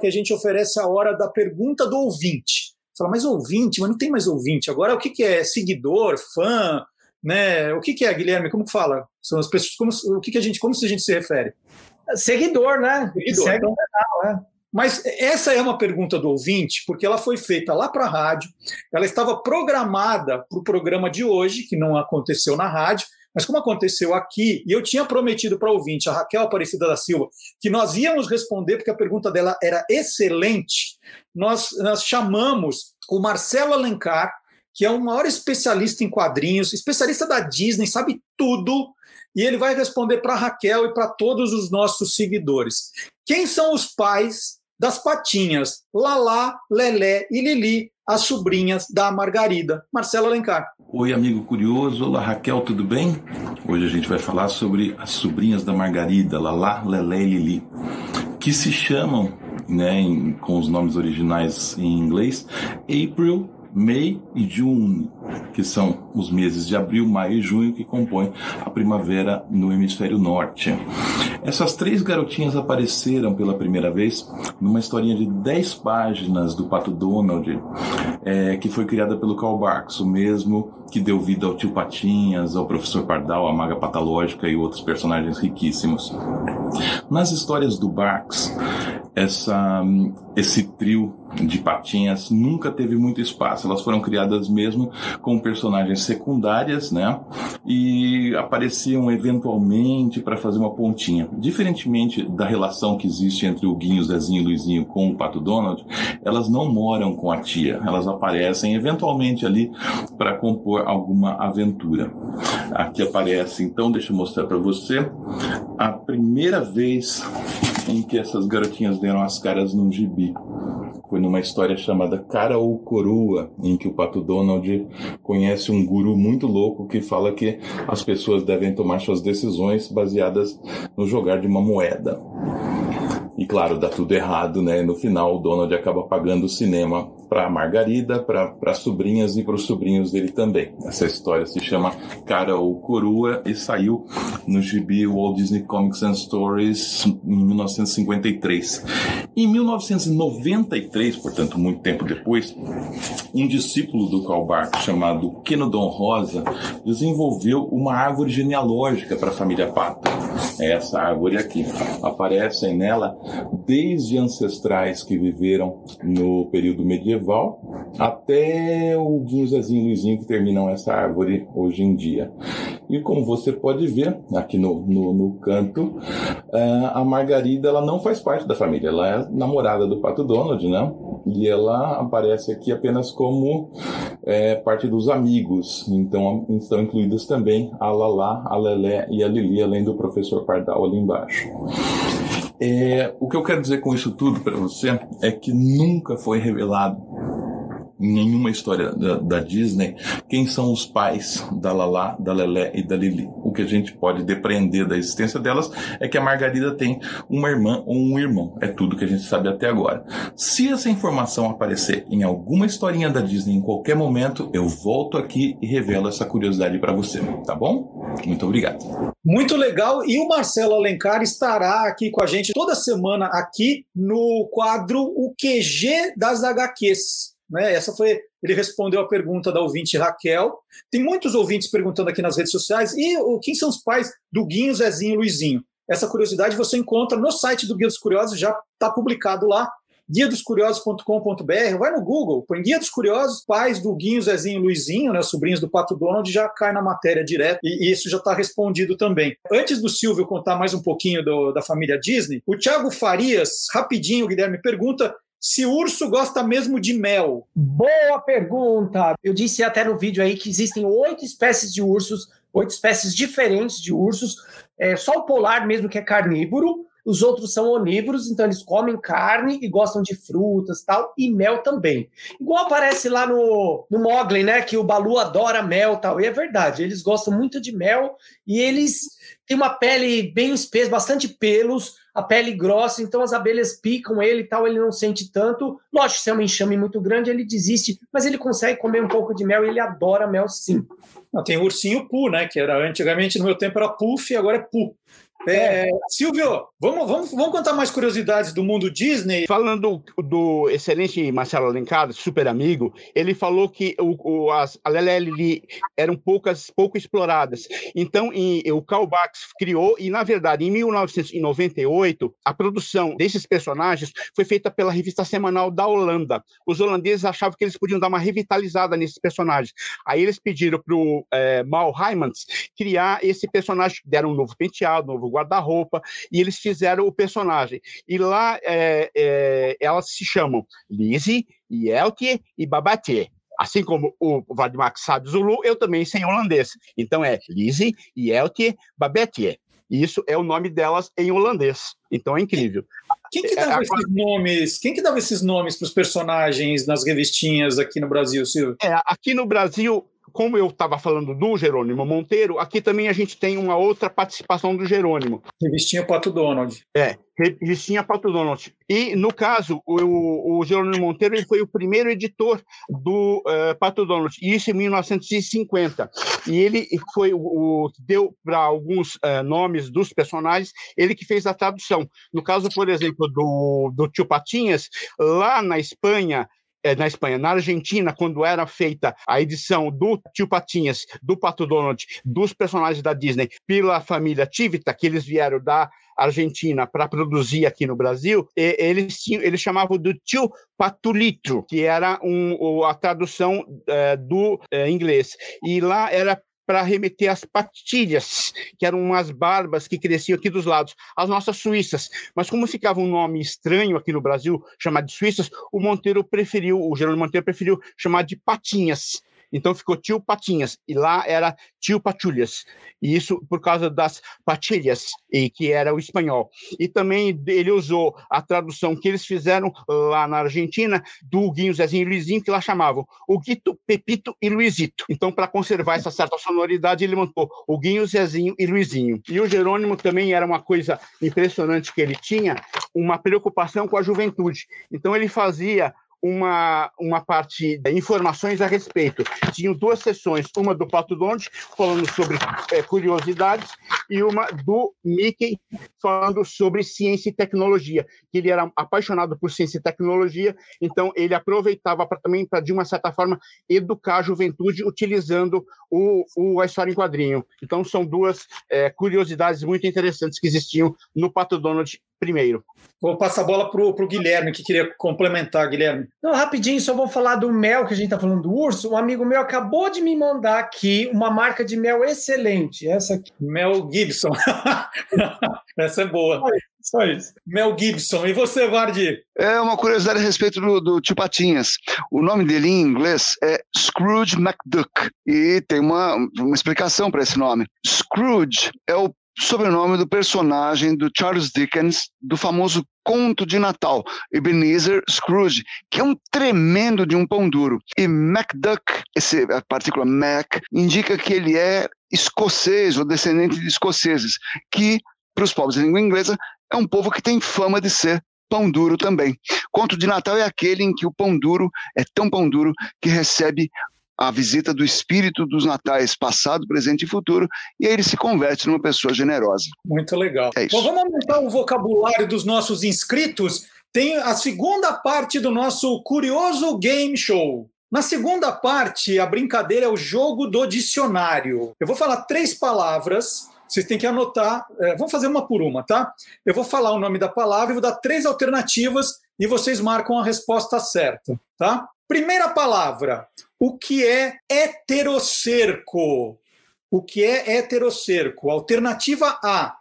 [SPEAKER 1] Que a gente oferece a hora da pergunta do ouvinte. Fala, mas ouvinte, mas não tem mais ouvinte. Agora o que, que é? Seguidor, fã, né? O que, que é, Guilherme? Como que fala? São as pessoas, como, o que, que a gente, como se a gente se refere?
[SPEAKER 28] Seguidor, né?
[SPEAKER 1] Seguidor.
[SPEAKER 28] Segue
[SPEAKER 1] Então,
[SPEAKER 28] o canal, é.
[SPEAKER 1] Mas essa é uma pergunta do ouvinte, porque ela foi feita lá para a rádio, ela estava programada para o programa de hoje, que não aconteceu na rádio, mas como aconteceu aqui, e eu tinha prometido para o ouvinte, a Raquel Aparecida da Silva, que nós íamos responder, porque a pergunta dela era excelente, nós, nós chamamos o Marcelo Alencar, que é o maior especialista em quadrinhos, especialista da Disney, sabe tudo, e ele vai responder para Raquel e para todos os nossos seguidores. Quem são os pais das patinhas Lalá, Lelé e Lili, as sobrinhas da Margarida? Marcelo Alencar.
[SPEAKER 29] Oi, amigo curioso. Olá, Raquel, tudo bem? Hoje a gente vai falar sobre as sobrinhas da Margarida, Lalá, Lelé e Lili, que se chamam, né, em- com os nomes originais em inglês, April, May e June, que são os meses de abril, maio e junho que compõem a primavera no hemisfério norte. Essas três garotinhas apareceram pela primeira vez numa historinha de 10 páginas do Pato Donald, é, que foi criada pelo Karl Barks, o mesmo que deu vida ao Tio Patinhas, ao Professor Pardal, à Maga Patológica e outros personagens riquíssimos. Nas histórias do Barks, essa, esse trio de patinhas nunca teve muito espaço. Elas foram criadas mesmo com personagens secundárias, né? E apareciam eventualmente para fazer uma pontinha. Diferentemente da relação que existe entre o Guinho, Zezinho e Luizinho com o Pato Donald, elas não moram com a tia. Elas aparecem eventualmente ali para compor alguma aventura. Aqui aparece, então, deixa eu mostrar para você a primeira vez em que essas garotinhas deram as caras num gibi. Foi numa história chamada Cara ou Coroa, em que o Pato Donald conhece um guru muito louco que fala que as pessoas devem tomar suas decisões baseadas no jogar de uma moeda. E claro, dá tudo errado, né? No final, o Donald acaba pagando o cinema para Margarida, para as sobrinhas e para os sobrinhos dele também. Essa história se chama Cara ou Coroa e saiu no gibi Walt Disney Comics and Stories em 1953. Em 1993, portanto, muito tempo depois, um discípulo do Karl Barks chamado Kenodon Rosa desenvolveu uma árvore genealógica para a família Pato. É essa árvore aqui. Aparecem nela desde ancestrais que viveram no período medieval até o Guinho, Zezinho e Luizinho que terminam essa árvore hoje em dia. E como você pode ver aqui no, no, no canto, eh, a Margarida ela não faz parte da família, ela é namorada do Pato Donald, né? E ela aparece aqui apenas como eh, parte dos amigos. Então estão incluídas também a Lalá, a Lelé e a Lili, além do professor Pardal ali embaixo. É, o que eu quero dizer com isso tudo para você é que nunca foi revelado em nenhuma história da, da Disney quem são os pais da Lala, da Lelé e da Lili. O que a gente pode depreender da existência delas é que a Margarida tem uma irmã ou um irmão. É tudo que a gente sabe até agora. Se essa informação aparecer em alguma historinha da Disney em qualquer momento, eu volto aqui e revelo essa curiosidade para você, tá bom? Muito obrigado.
[SPEAKER 1] Muito legal. E o Marcelo Alencar estará aqui com a gente toda semana aqui no quadro O QG das HQs. Né? Essa foi. Ele respondeu a pergunta da ouvinte Raquel. Tem muitos ouvintes perguntando aqui nas redes sociais. E o, quem são os pais do Guinho, Zezinho e Luizinho? Essa curiosidade você encontra no site do Guia dos Curiosos, já está publicado lá guiadoscuriosos.com.br, vai no Google, põe Guia dos Curiosos, pais do Guinho, Zezinho e Luizinho, né, sobrinhos do Pato Donald, já cai na matéria direto e, isso já está respondido também. Antes do Silvio contar mais um pouquinho do, da família Disney, o Thiago Farias, rapidinho, Guilherme, pergunta se urso gosta mesmo de mel.
[SPEAKER 5] Boa pergunta! Eu disse até no vídeo aí que existem oito espécies de ursos, oito espécies diferentes de ursos, é, só o polar mesmo que é carnívoro, os outros são onívoros, então eles comem carne e gostam de frutas tal, e mel também. Igual aparece lá no, no Mogli, né? Que o Balu adora mel tal. E é verdade, eles gostam muito de mel e eles têm uma pele bem espessa, bastante pelos, a pele grossa, então as abelhas picam ele e tal, ele não sente tanto. Lógico, se é um enxame muito grande, ele desiste, mas ele consegue comer um pouco de mel e ele adora mel sim.
[SPEAKER 1] tem o ursinho Pu, né? Que era antigamente no meu tempo era Puff, agora é Pu. É, Silvio, vamos, vamos, vamos contar mais curiosidades do mundo Disney.
[SPEAKER 3] Falando do, do excelente Marcelo Alencar, super amigo, ele falou que o, o, as, a eram poucas, pouco exploradas. Então, em, o Karl criou, e na verdade, em 1998, a produção desses personagens foi feita pela revista semanal da Holanda. Os holandeses achavam que eles podiam dar uma revitalizada nesses personagens. Aí eles pediram para o é, Mal Heimans criar esse personagem, deram um novo penteado, novo guarda-roupa, e eles fizeram o personagem. E lá é, é, elas se chamam Lizzie, Yelke e Babaté. Assim como o Vladimir sabe Zulu, eu também sei holandês. Então é Lizzie, Yelke, Babette. Isso é o nome delas em holandês. Então é incrível.
[SPEAKER 1] Quem que dava é, esses nomes? Quem que dava esses nomes para os personagens nas revistinhas aqui no Brasil, Silvio?
[SPEAKER 3] É, aqui no Brasil como eu estava falando do Jerônimo Monteiro, aqui também a gente tem uma outra participação do Jerônimo.
[SPEAKER 1] Revistinha Pato Donald.
[SPEAKER 3] É, revistinha Pato Donald. E, no caso, o, o Jerônimo Monteiro ele foi o primeiro editor do uh, Pato Donald, isso em 1950. E ele foi o, o deu para alguns uh, nomes dos personagens, ele que fez a tradução. No caso, por exemplo, do, do Tio Patinhas, lá na Espanha, na Espanha, na Argentina, quando era feita a edição do Tio Patinhas, do Pato Donald, dos personagens da Disney pela família Tivita, que eles vieram da Argentina para produzir aqui no Brasil, eles, tinham, eles chamavam do Tio Patulito, que era um, a tradução é, do é, inglês. E lá era para remeter às patilhas, que eram umas barbas que cresciam aqui dos lados, as nossas suíças. Mas como ficava um nome estranho aqui no Brasil, chamado de suíças, o Monteiro preferiu, o Geraldo Monteiro preferiu chamar de patinhas. Então ficou tio Patinhas, e lá era tio Patulhas. E isso por causa das patilhas, e que era o espanhol. E também ele usou a tradução que eles fizeram lá na Argentina do Guinho, Zezinho e Luizinho, que lá chamavam o Guito, Pepito e Luizito. Então, para conservar essa certa sonoridade, ele montou o Guinho, Zezinho e Luizinho. E o Jerônimo também era uma coisa impressionante que ele tinha, uma preocupação com a juventude. Então, ele fazia uma, uma parte de informações a respeito. Tinham duas sessões, uma do Pato Donde, falando sobre é, curiosidades, e uma do Mickey, falando sobre ciência e tecnologia, que ele era apaixonado por ciência e tecnologia, então ele aproveitava pra, também para, de uma certa forma, educar a juventude utilizando o, o, a história em quadrinho. Então são duas é, curiosidades muito interessantes que existiam no Pato Donald primeiro.
[SPEAKER 1] Vou passar a bola para o Guilherme, que queria complementar, Guilherme.
[SPEAKER 5] Não, rapidinho, só vou falar do mel, que a gente está falando do urso. Um amigo meu acabou de me mandar aqui uma marca de mel excelente. Essa aqui.
[SPEAKER 1] Mel Gibson. [LAUGHS] Essa é boa. Só isso. Mel Gibson. E você, Vardy?
[SPEAKER 2] É uma curiosidade a respeito do, do Tio Patinhas. O nome dele em inglês é Scrooge McDuck. E tem uma, uma explicação para esse nome. Scrooge é o sobrenome do personagem do Charles Dickens, do famoso conto de Natal, Ebenezer Scrooge, que é um tremendo de um pão duro. E MacDuck, esse, a partícula Mac, indica que ele é escocês ou descendente de escoceses, que, para os povos de língua inglesa, é um povo que tem fama de ser pão duro também. Conto de Natal é aquele em que o pão duro é tão pão duro que recebe a visita do espírito dos natais passado, presente e futuro, e aí ele se converte numa pessoa generosa.
[SPEAKER 1] Muito legal.
[SPEAKER 2] É.
[SPEAKER 1] Bom, vamos aumentar o vocabulário dos nossos inscritos. tem a segunda parte do nosso curioso game show. Na segunda parte, a brincadeira é o jogo do dicionário. Eu vou falar três palavras, vocês têm que anotar. é, vamos fazer uma por uma, tá? Eu vou falar o nome da palavra e vou dar três alternativas e vocês marcam a resposta certa, tá? Primeira palavra: o que é heterocerco? O que é heterocerco? Alternativa A: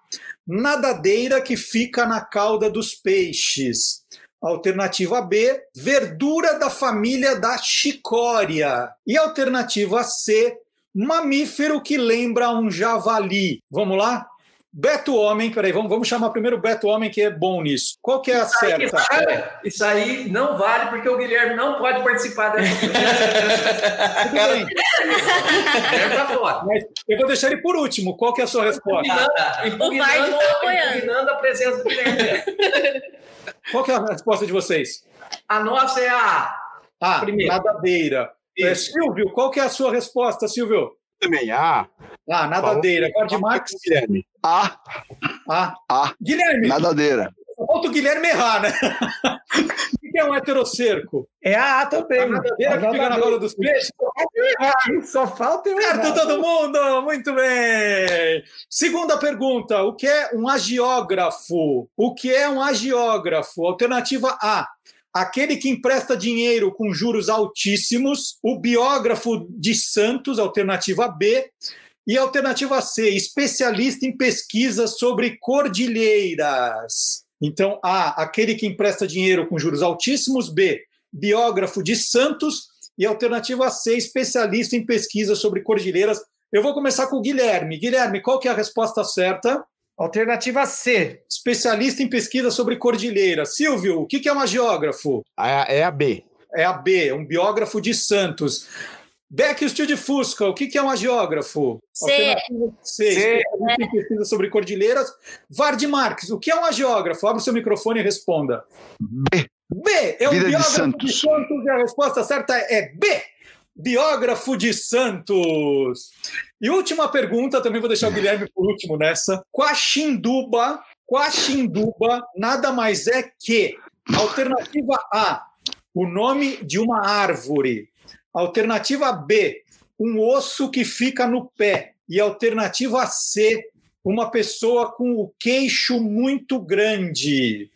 [SPEAKER 1] nadadeira que fica na cauda dos peixes. Alternativa B, verdura da família da chicória. E alternativa C, mamífero que lembra um javali. Vamos lá? Beto Homem, peraí, vamos, vamos chamar primeiro o Beto Homem, que é bom nisso. Qual que é a
[SPEAKER 30] Isso aí,
[SPEAKER 1] certa?
[SPEAKER 30] cara, isso aí não vale porque o Guilherme não pode participar dessa. [LAUGHS]
[SPEAKER 1] Tudo bem. [LAUGHS]
[SPEAKER 30] Guilherme tá fora.
[SPEAKER 1] Mas eu vou deixar ele por último. Qual que é a sua resposta?
[SPEAKER 30] Impugnando, impugnando a presença do Guilherme.
[SPEAKER 1] Qual que é a resposta de vocês?
[SPEAKER 30] A nossa é a
[SPEAKER 1] Ah,
[SPEAKER 30] Primeiro.
[SPEAKER 1] nadadeira. É, Silvio, qual que é a sua resposta, Silvio?
[SPEAKER 3] Também A.
[SPEAKER 1] Ah, nadadeira. Guarde Marques.
[SPEAKER 3] Guilherme.
[SPEAKER 2] A.
[SPEAKER 1] A.
[SPEAKER 2] A.
[SPEAKER 1] Guilherme.
[SPEAKER 2] Nadadeira.
[SPEAKER 1] Falta o Guilherme errar, né? O [LAUGHS] que é um heterocerco?
[SPEAKER 5] É a A também.
[SPEAKER 1] A nadadeira que fica na roda dos peixes?
[SPEAKER 5] Só falta eu [LAUGHS]
[SPEAKER 1] Certo, todo mundo? Muito bem. Segunda pergunta: o que é um agiógrafo? O que é um agiógrafo? Alternativa A. Aquele que empresta dinheiro com juros altíssimos. O biógrafo de Santos, alternativa B. E alternativa C, especialista em pesquisas sobre cordilheiras. Então, A, aquele que empresta dinheiro com juros altíssimos. B, biógrafo de Santos. E alternativa C, especialista em pesquisas sobre cordilheiras. Eu vou começar com o Guilherme. Guilherme, qual que é a resposta certa?
[SPEAKER 5] Alternativa C.
[SPEAKER 1] Especialista em pesquisa sobre cordilheiras. Silvio, o que que é um agiógrafo?
[SPEAKER 3] É a B.
[SPEAKER 1] É a B, um biógrafo de Santos. Beck de Fusca, o que que é um agiógrafo?
[SPEAKER 14] C.
[SPEAKER 1] Alternativa C, pesquisa sobre cordilheiras. Vard Marques, o que é um agiógrafo? Abre o seu microfone e responda.
[SPEAKER 2] B.
[SPEAKER 1] B, é um
[SPEAKER 2] Vida de
[SPEAKER 1] biógrafo
[SPEAKER 2] Santos.
[SPEAKER 1] de Santos e a resposta certa é B. Biógrafo de Santos. E última pergunta, também vou deixar o Guilherme por último nessa. Quaxinduba, Quaxinduba nada mais é que alternativa A, o nome de uma árvore. Alternativa B, um osso que fica no pé. E alternativa C, uma pessoa com o queixo muito grande.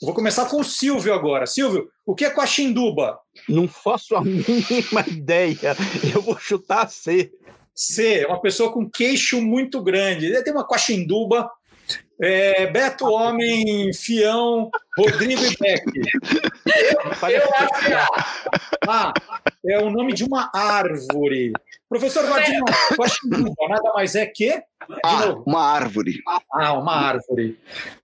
[SPEAKER 1] Vou começar com o Silvio agora. Silvio, o que é Quaxinduba?
[SPEAKER 3] Não faço a [LAUGHS] mínima ideia. Eu vou chutar C.
[SPEAKER 1] C, uma pessoa com queixo muito grande. Tem uma Quaxinduba. É, Beto Homem, Fião, Rodrigo e Beck.
[SPEAKER 30] Eu acho que é.
[SPEAKER 1] Ah, é o nome de uma árvore. Professor Vardinho, Quaxinduba nada mais é que? De
[SPEAKER 2] A.
[SPEAKER 1] novo.
[SPEAKER 2] Uma árvore.
[SPEAKER 1] Ah, uma árvore.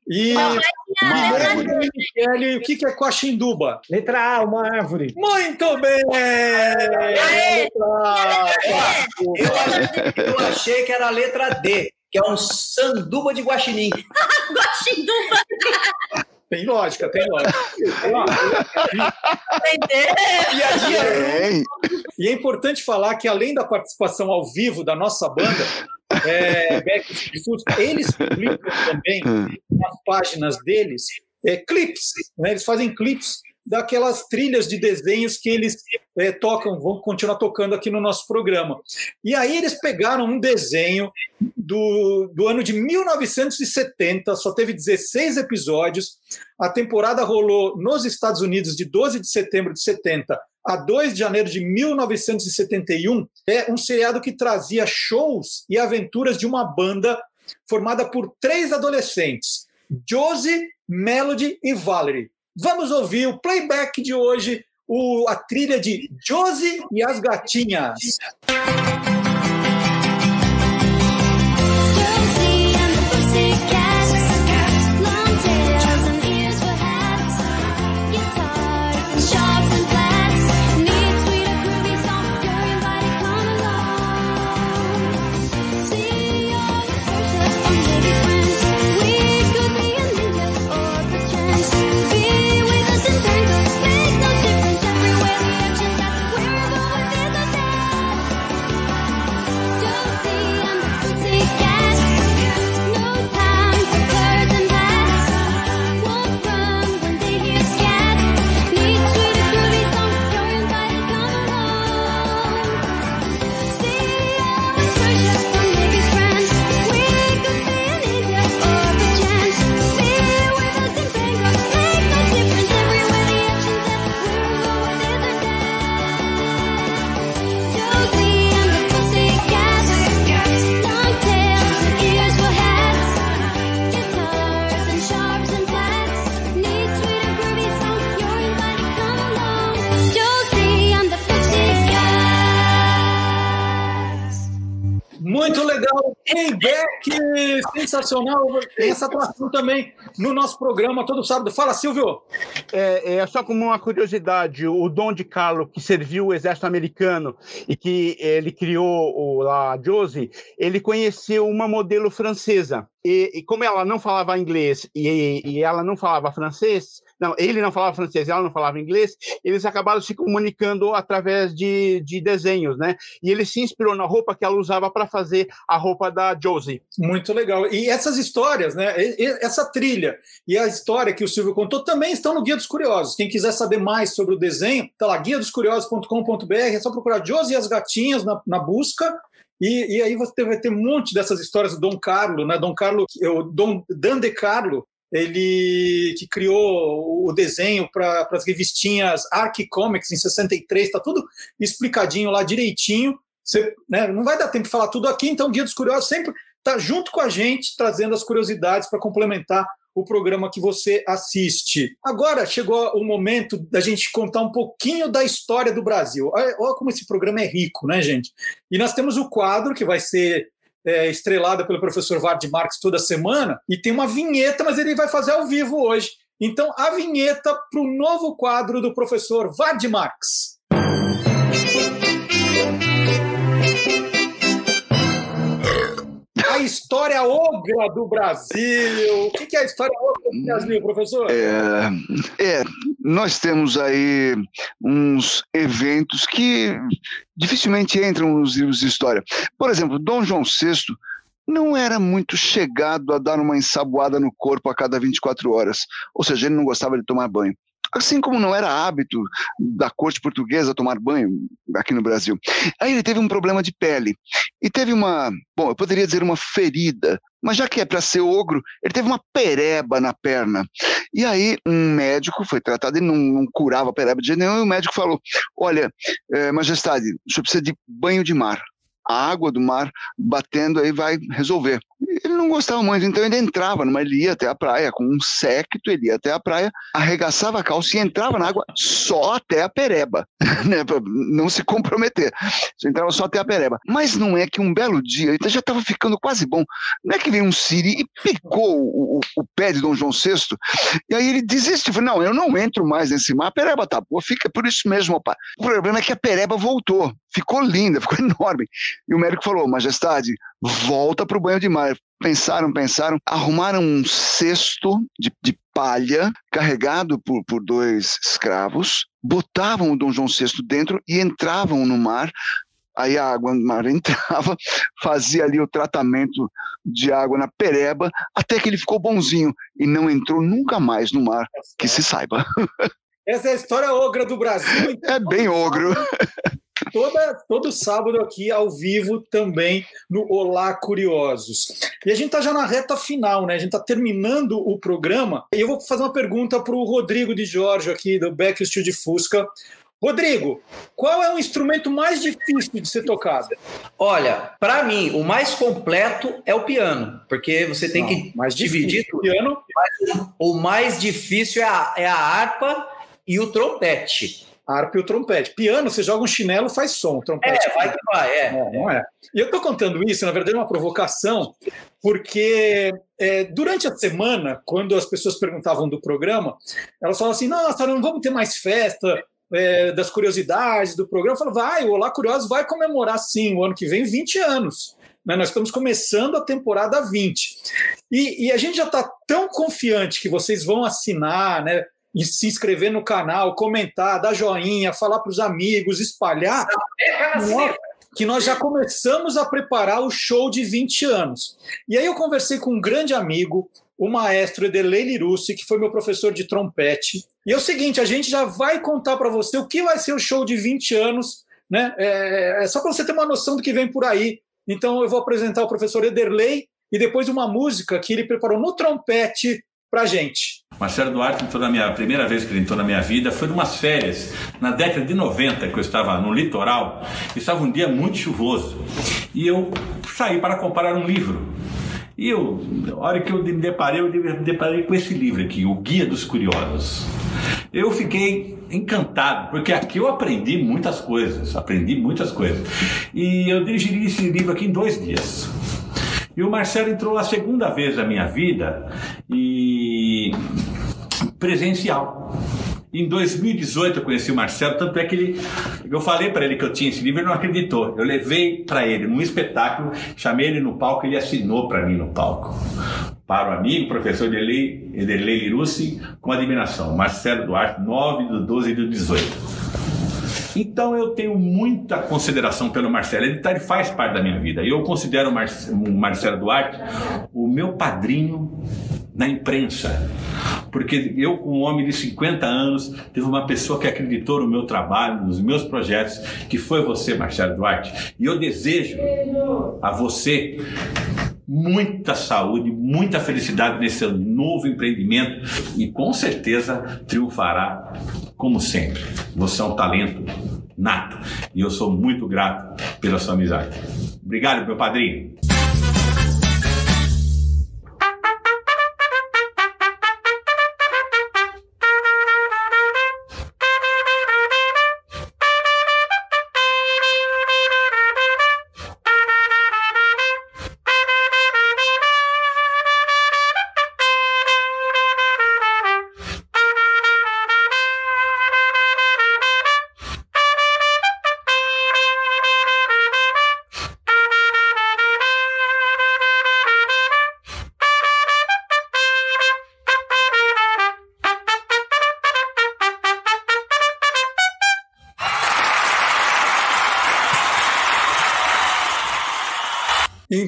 [SPEAKER 1] E,
[SPEAKER 14] Não, mas tinha a letra
[SPEAKER 1] Guilherme Michele, o que é Quaxinduba?
[SPEAKER 5] Letra A, uma árvore.
[SPEAKER 1] Muito bem! Letra A.
[SPEAKER 30] Eu achei, eu achei que era a letra D, que é um sanduba de guaxinim. [LAUGHS]
[SPEAKER 14] Guaxinduba.
[SPEAKER 1] Tem lógica, tem lógica.
[SPEAKER 2] Tem.
[SPEAKER 1] E é importante falar que, além da participação ao vivo da nossa banda, é, e eles publicam também nas páginas deles é, clipes. né? Eles fazem clipes daquelas trilhas de desenhos que eles é, tocam, vão continuar tocando aqui no nosso programa. E aí eles pegaram um desenho do, do ano de 1970, só teve 16 episódios. A temporada rolou nos Estados Unidos de 12 de setembro de 70 a 2 de janeiro de 1971. É um seriado que trazia shows e aventuras de uma banda formada por três adolescentes: Josie, Melody e Valerie. Vamos ouvir o playback de hoje, o, a trilha de Josie e as Gatinhas. Sensacional. Tem essa atração também no nosso programa todo sábado. Fala, Silvio.
[SPEAKER 3] É, é só como uma curiosidade, o Dom de Carlo, que serviu o exército americano e que ele criou o, lá, a Josie, ele conheceu uma modelo francesa. E, e como ela não falava inglês e, e ela não falava francês, não, ele não falava francês, ela não falava inglês, eles acabaram se comunicando através de, de desenhos, né? E ele se inspirou na roupa que ela usava para fazer a roupa da Josie.
[SPEAKER 1] Muito legal. E essas histórias, né? Essa trilha e a história que o Silvio contou também estão no Guia dos Curiosos. Quem quiser saber mais sobre o desenho, tá lá, guia dos curiosos.com.br. É só procurar Josie e as Gatinhas na, na busca. E, e aí você vai ter um monte dessas histórias do Dom Carlo, né? Dom Carlo, o Dom Dan De Carlo, ele que criou o desenho para as revistinhas Arc Comics em 63, tá tudo explicadinho lá direitinho. Você, né, não vai dar tempo de falar tudo aqui, então o Guia dos Curiosos sempre está junto com a gente, trazendo as curiosidades para complementar o programa que você assiste. Agora chegou o momento da gente contar um pouquinho da história do Brasil. Olha, olha como esse programa é rico, né, gente? E nós temos o quadro que vai ser é, estrelado pelo professor Vard Marx toda semana, e tem uma vinheta, mas ele vai fazer ao vivo hoje. Então, a vinheta para o novo quadro do professor Vard Marx. A história ogra do Brasil. O que é a história ogra do Brasil, professor?
[SPEAKER 2] É, é, nós temos aí uns eventos que dificilmente entram nos livros de história. Por exemplo, Dom João VI não era muito chegado a dar uma ensaboada no corpo a cada 24 horas, ou seja, ele não gostava de tomar banho. Assim como não era hábito da corte portuguesa tomar banho aqui no Brasil. Aí ele teve um problema de pele e teve uma, bom, eu poderia dizer uma ferida, mas já que é para ser ogro, ele teve uma pereba na perna. E aí um médico foi tratado, ele não, não curava a pereba de jeito nenhum, e o médico falou: Olha, eh, majestade, o senhor precisa de banho de mar. A água do mar batendo aí vai resolver. Ele não gostava muito, então ele entrava, numa, ele ia até a praia com um séquito, ele ia até a praia, arregaçava a calça e entrava na água só até a pereba, [LAUGHS] né, não se comprometer. Você entrava só até a pereba. Mas não é que um belo dia, ele já estava ficando quase bom, não é que veio um siri e picou o, o- o pé de Dom João VI, e aí ele desistiu, falou, não, eu não entro mais nesse mar, a pereba tá boa, fica por isso mesmo, pai. O problema é que a pereba voltou, ficou linda, ficou [LAUGHS] enorme. E o médico falou, majestade, volta para o banho de mar. Pensaram, pensaram, arrumaram um cesto de, de palha carregado por, por dois escravos, botavam o Dom João VI dentro e entravam no mar. Aí a água no mar [LAUGHS] entrava, fazia ali o tratamento de água na pereba, até que ele ficou bonzinho e não entrou nunca mais no mar, que se saiba. [LAUGHS]
[SPEAKER 1] Essa é a história ogra do Brasil.
[SPEAKER 2] É bem ogro. [LAUGHS]
[SPEAKER 1] Toda, todo sábado aqui ao vivo também no Olá Curiosos. E a gente está já na reta final, né? A gente está terminando o programa. E eu vou fazer uma pergunta para o Rodrigo de Jorge aqui do Beck Studio Fusca. Rodrigo, qual é o instrumento mais difícil de ser tocado?
[SPEAKER 9] Olha, para mim, o mais completo é o piano, porque você tem
[SPEAKER 1] Não,
[SPEAKER 9] que
[SPEAKER 1] mais
[SPEAKER 9] dividir tudo.
[SPEAKER 1] piano.
[SPEAKER 9] O mais difícil é a, é a harpa e o trompete.
[SPEAKER 1] A harpa e o trompete. Piano, você joga um chinelo, faz som. Trompete.
[SPEAKER 9] É, vai que vai, é.
[SPEAKER 1] Não, não é. E eu estou contando isso, na verdade, é uma provocação, porque é, durante a semana, quando as pessoas perguntavam do programa, elas falavam assim: nossa, não vamos ter mais festa é, das curiosidades do programa. Eu falo, vai, o Olá Curiosos vai comemorar sim, o ano que vem, 20 anos. Né? Nós estamos começando a temporada 20. E, e a gente já está tão confiante que vocês vão assinar, né? E se inscrever no canal, comentar, dar joinha, falar para os amigos, espalhar nós- que nós já começamos a preparar o show de 20 anos. E aí eu conversei com um grande amigo, o maestro Edelei Lirussi, que foi meu professor de trompete. E é o seguinte, a gente já vai contar para você o que vai ser o show de 20 anos, né? É, é só para você ter uma noção do que vem por aí. Então eu vou apresentar o professor Ederlei e depois uma música que ele preparou no trompete para gente.
[SPEAKER 29] Marcelo Duarte entrou na minha a primeira vez que ele entrou na minha vida foi numas férias na década de 90 que eu estava no litoral e estava um dia muito chuvoso e eu saí para comprar um livro e eu na hora que eu me deparei eu me deparei com esse livro aqui o Guia dos Curiosos eu fiquei
[SPEAKER 31] encantado, porque aqui eu aprendi muitas coisas, aprendi muitas coisas. E eu digeri esse livro aqui em dois dias. E o Marcelo entrou a segunda vez na minha vida e presencial. Em 2018 eu conheci o Marcelo, tanto é que ele, eu falei para ele que eu tinha esse livro, ele não acreditou. Eu levei para ele num espetáculo, chamei ele no palco, ele assinou para mim no palco. Para o amigo, professor Ederlei Lirucci, com admiração. Marcelo Duarte, 9 do 12 do 18. Então eu tenho muita consideração pelo Marcelo. Ele, tá, ele faz parte da minha vida. Eu considero o, Mar o Marcelo Duarte o meu padrinho na imprensa. Porque eu, um homem de 50 anos, teve uma pessoa que acreditou no meu trabalho, nos meus projetos, que foi você, Marcelo Duarte. E eu desejo a você muita saúde, muita felicidade nesse novo empreendimento e com certeza triunfará como sempre. Você é um talento nato e eu sou muito grato pela sua amizade. Obrigado, meu padrinho.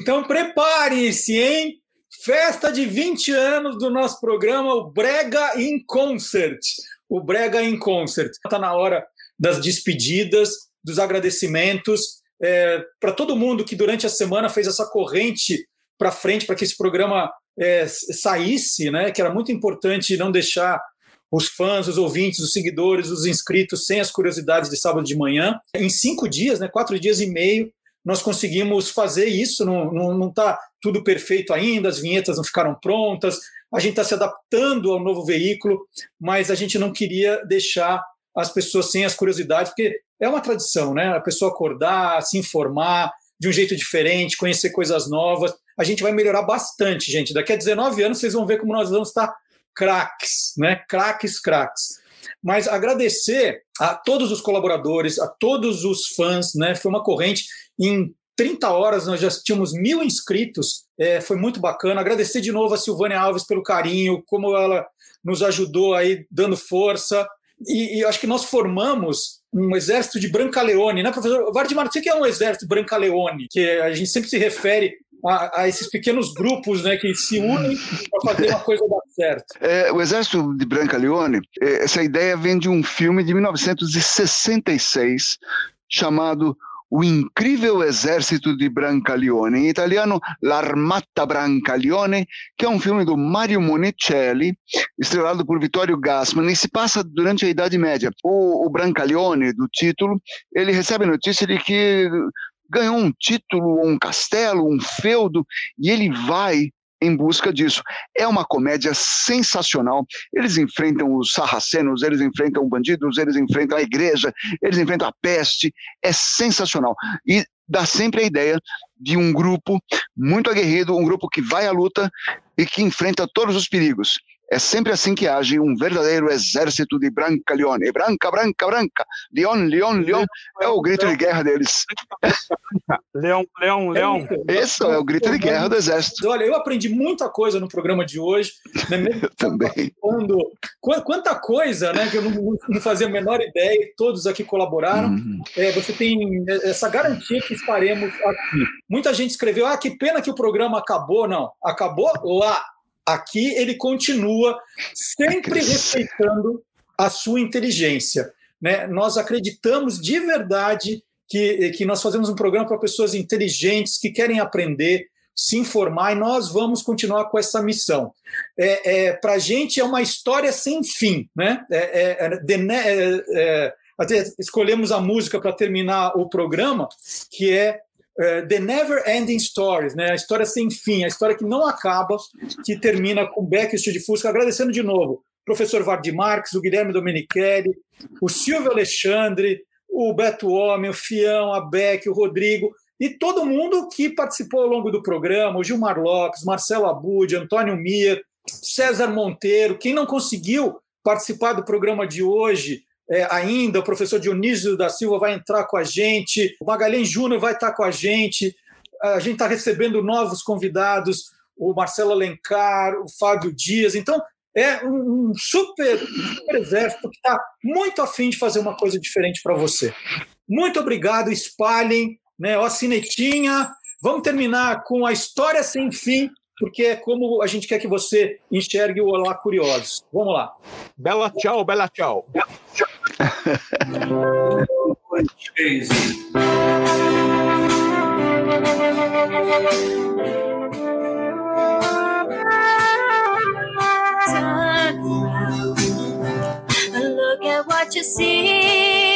[SPEAKER 1] Então prepare-se, hein? Festa de 20 anos do nosso programa, o Brega in Concert. O Brega in Concert. Está na hora das despedidas, dos agradecimentos. É, para todo mundo que durante a semana fez essa corrente para frente para que esse programa é, saísse, né? Que era muito importante não deixar os fãs, os ouvintes, os seguidores, os inscritos sem as curiosidades de sábado de manhã. Em cinco dias, né? Quatro dias e meio, nós conseguimos fazer isso, não está tudo perfeito ainda, as vinhetas não ficaram prontas, a gente está se adaptando ao novo veículo, mas a gente não queria deixar as pessoas sem as curiosidades, porque é uma tradição, né? A pessoa acordar, se informar de um jeito diferente, conhecer coisas novas. A gente vai melhorar bastante, gente. Daqui a 19 anos vocês vão ver como nós vamos estar craques, né? Craques, craques. Mas agradecer a todos os colaboradores, a todos os fãs, né? Foi uma corrente em 30 horas nós já tínhamos mil inscritos, é, foi muito bacana. Agradecer de novo a Silvânia Alves pelo carinho, como ela nos ajudou aí, dando força. E, e acho que nós formamos um exército de Brancaleone, né, professor? Vardimar, o que é um exército Brancaleone? Que a gente sempre se refere a, a, esses pequenos grupos né, que se unem para fazer uma coisa dar certo.
[SPEAKER 2] É, o Exército de Brancaleone, é, essa ideia vem de um filme de 1966 chamado o incrível exército de Brancaleone, em italiano L'Armata Brancaleone, que é um filme do Mario Monicelli, estrelado por Vittorio Gassman, e se passa durante a Idade Média. O, o Brancaleone, do título, ele recebe a notícia de que ganhou um título, um castelo, um feudo, e ele vai em busca disso. É uma comédia sensacional. Eles enfrentam os sarracenos, eles enfrentam bandidos, eles enfrentam a igreja, eles enfrentam a peste. É sensacional. E dá sempre a ideia de um grupo muito aguerrido, um grupo que vai à luta e que enfrenta todos os perigos. É sempre assim que age um verdadeiro exército de Branca Leone. Branca, branca, branca. Leon, Leon, Leon. É o grito de guerra deles.
[SPEAKER 3] Leão, leão, leão.
[SPEAKER 2] Isso é o grito de guerra do exército.
[SPEAKER 1] Olha, eu aprendi muita coisa no programa de hoje. Né? [LAUGHS]
[SPEAKER 2] Eu também.
[SPEAKER 1] Quando, quanta coisa, né? Que eu não, não fazia a menor ideia. Todos aqui colaboraram.
[SPEAKER 2] Uhum.
[SPEAKER 1] É, você tem essa garantia que estaremos aqui. Muita gente escreveu: ah, que pena que o programa acabou. Não, acabou lá Aqui ele continua sempre respeitando a sua inteligência. Né? Nós acreditamos de verdade que, que nós fazemos um programa para pessoas inteligentes que querem aprender, se informar, e nós vamos continuar com essa missão. É, é, para a gente é uma história sem fim. Né? É, é, é, é até escolhemos a música para terminar o programa, que é uh, The Never Ending Stories, né? a história sem fim, a história que não acaba, que termina com Beck e o Fusca. Agradecendo de novo professor Vardy Marques, o Guilherme Domenichelli, o Silvio Alexandre, o Beto Homem, o Fião, a Beck, o Rodrigo e todo mundo que participou ao longo do programa, o Gilmar Lopes, Marcelo Abud, Antônio Mir, César Monteiro, quem não conseguiu participar do programa de hoje é, ainda, o professor Dionísio da Silva vai entrar com a gente, o Magalhães Júnior vai estar com a gente, a gente está recebendo novos convidados, o Marcelo Alencar, o Fábio Dias, então é um, super, super exército que está muito afim de fazer uma coisa diferente para você. Muito obrigado, espalhem, né? Ó, a sinetinha. Vamos terminar com a história sem fim, porque é como a gente quer que você enxergue o Olá Curiosos. Vamos lá.
[SPEAKER 3] Bela tchau, bela tchau.
[SPEAKER 14] Turn around and look at what you see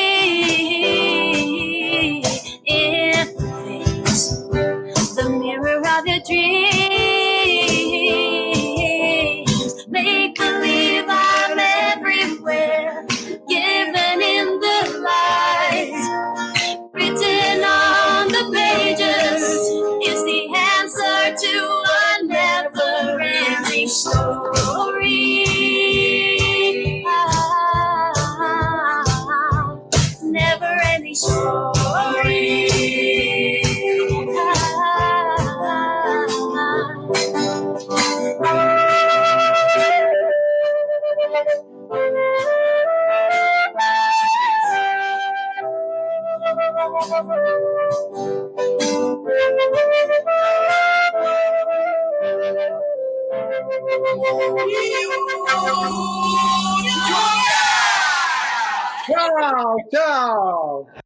[SPEAKER 1] Tchau, tchau.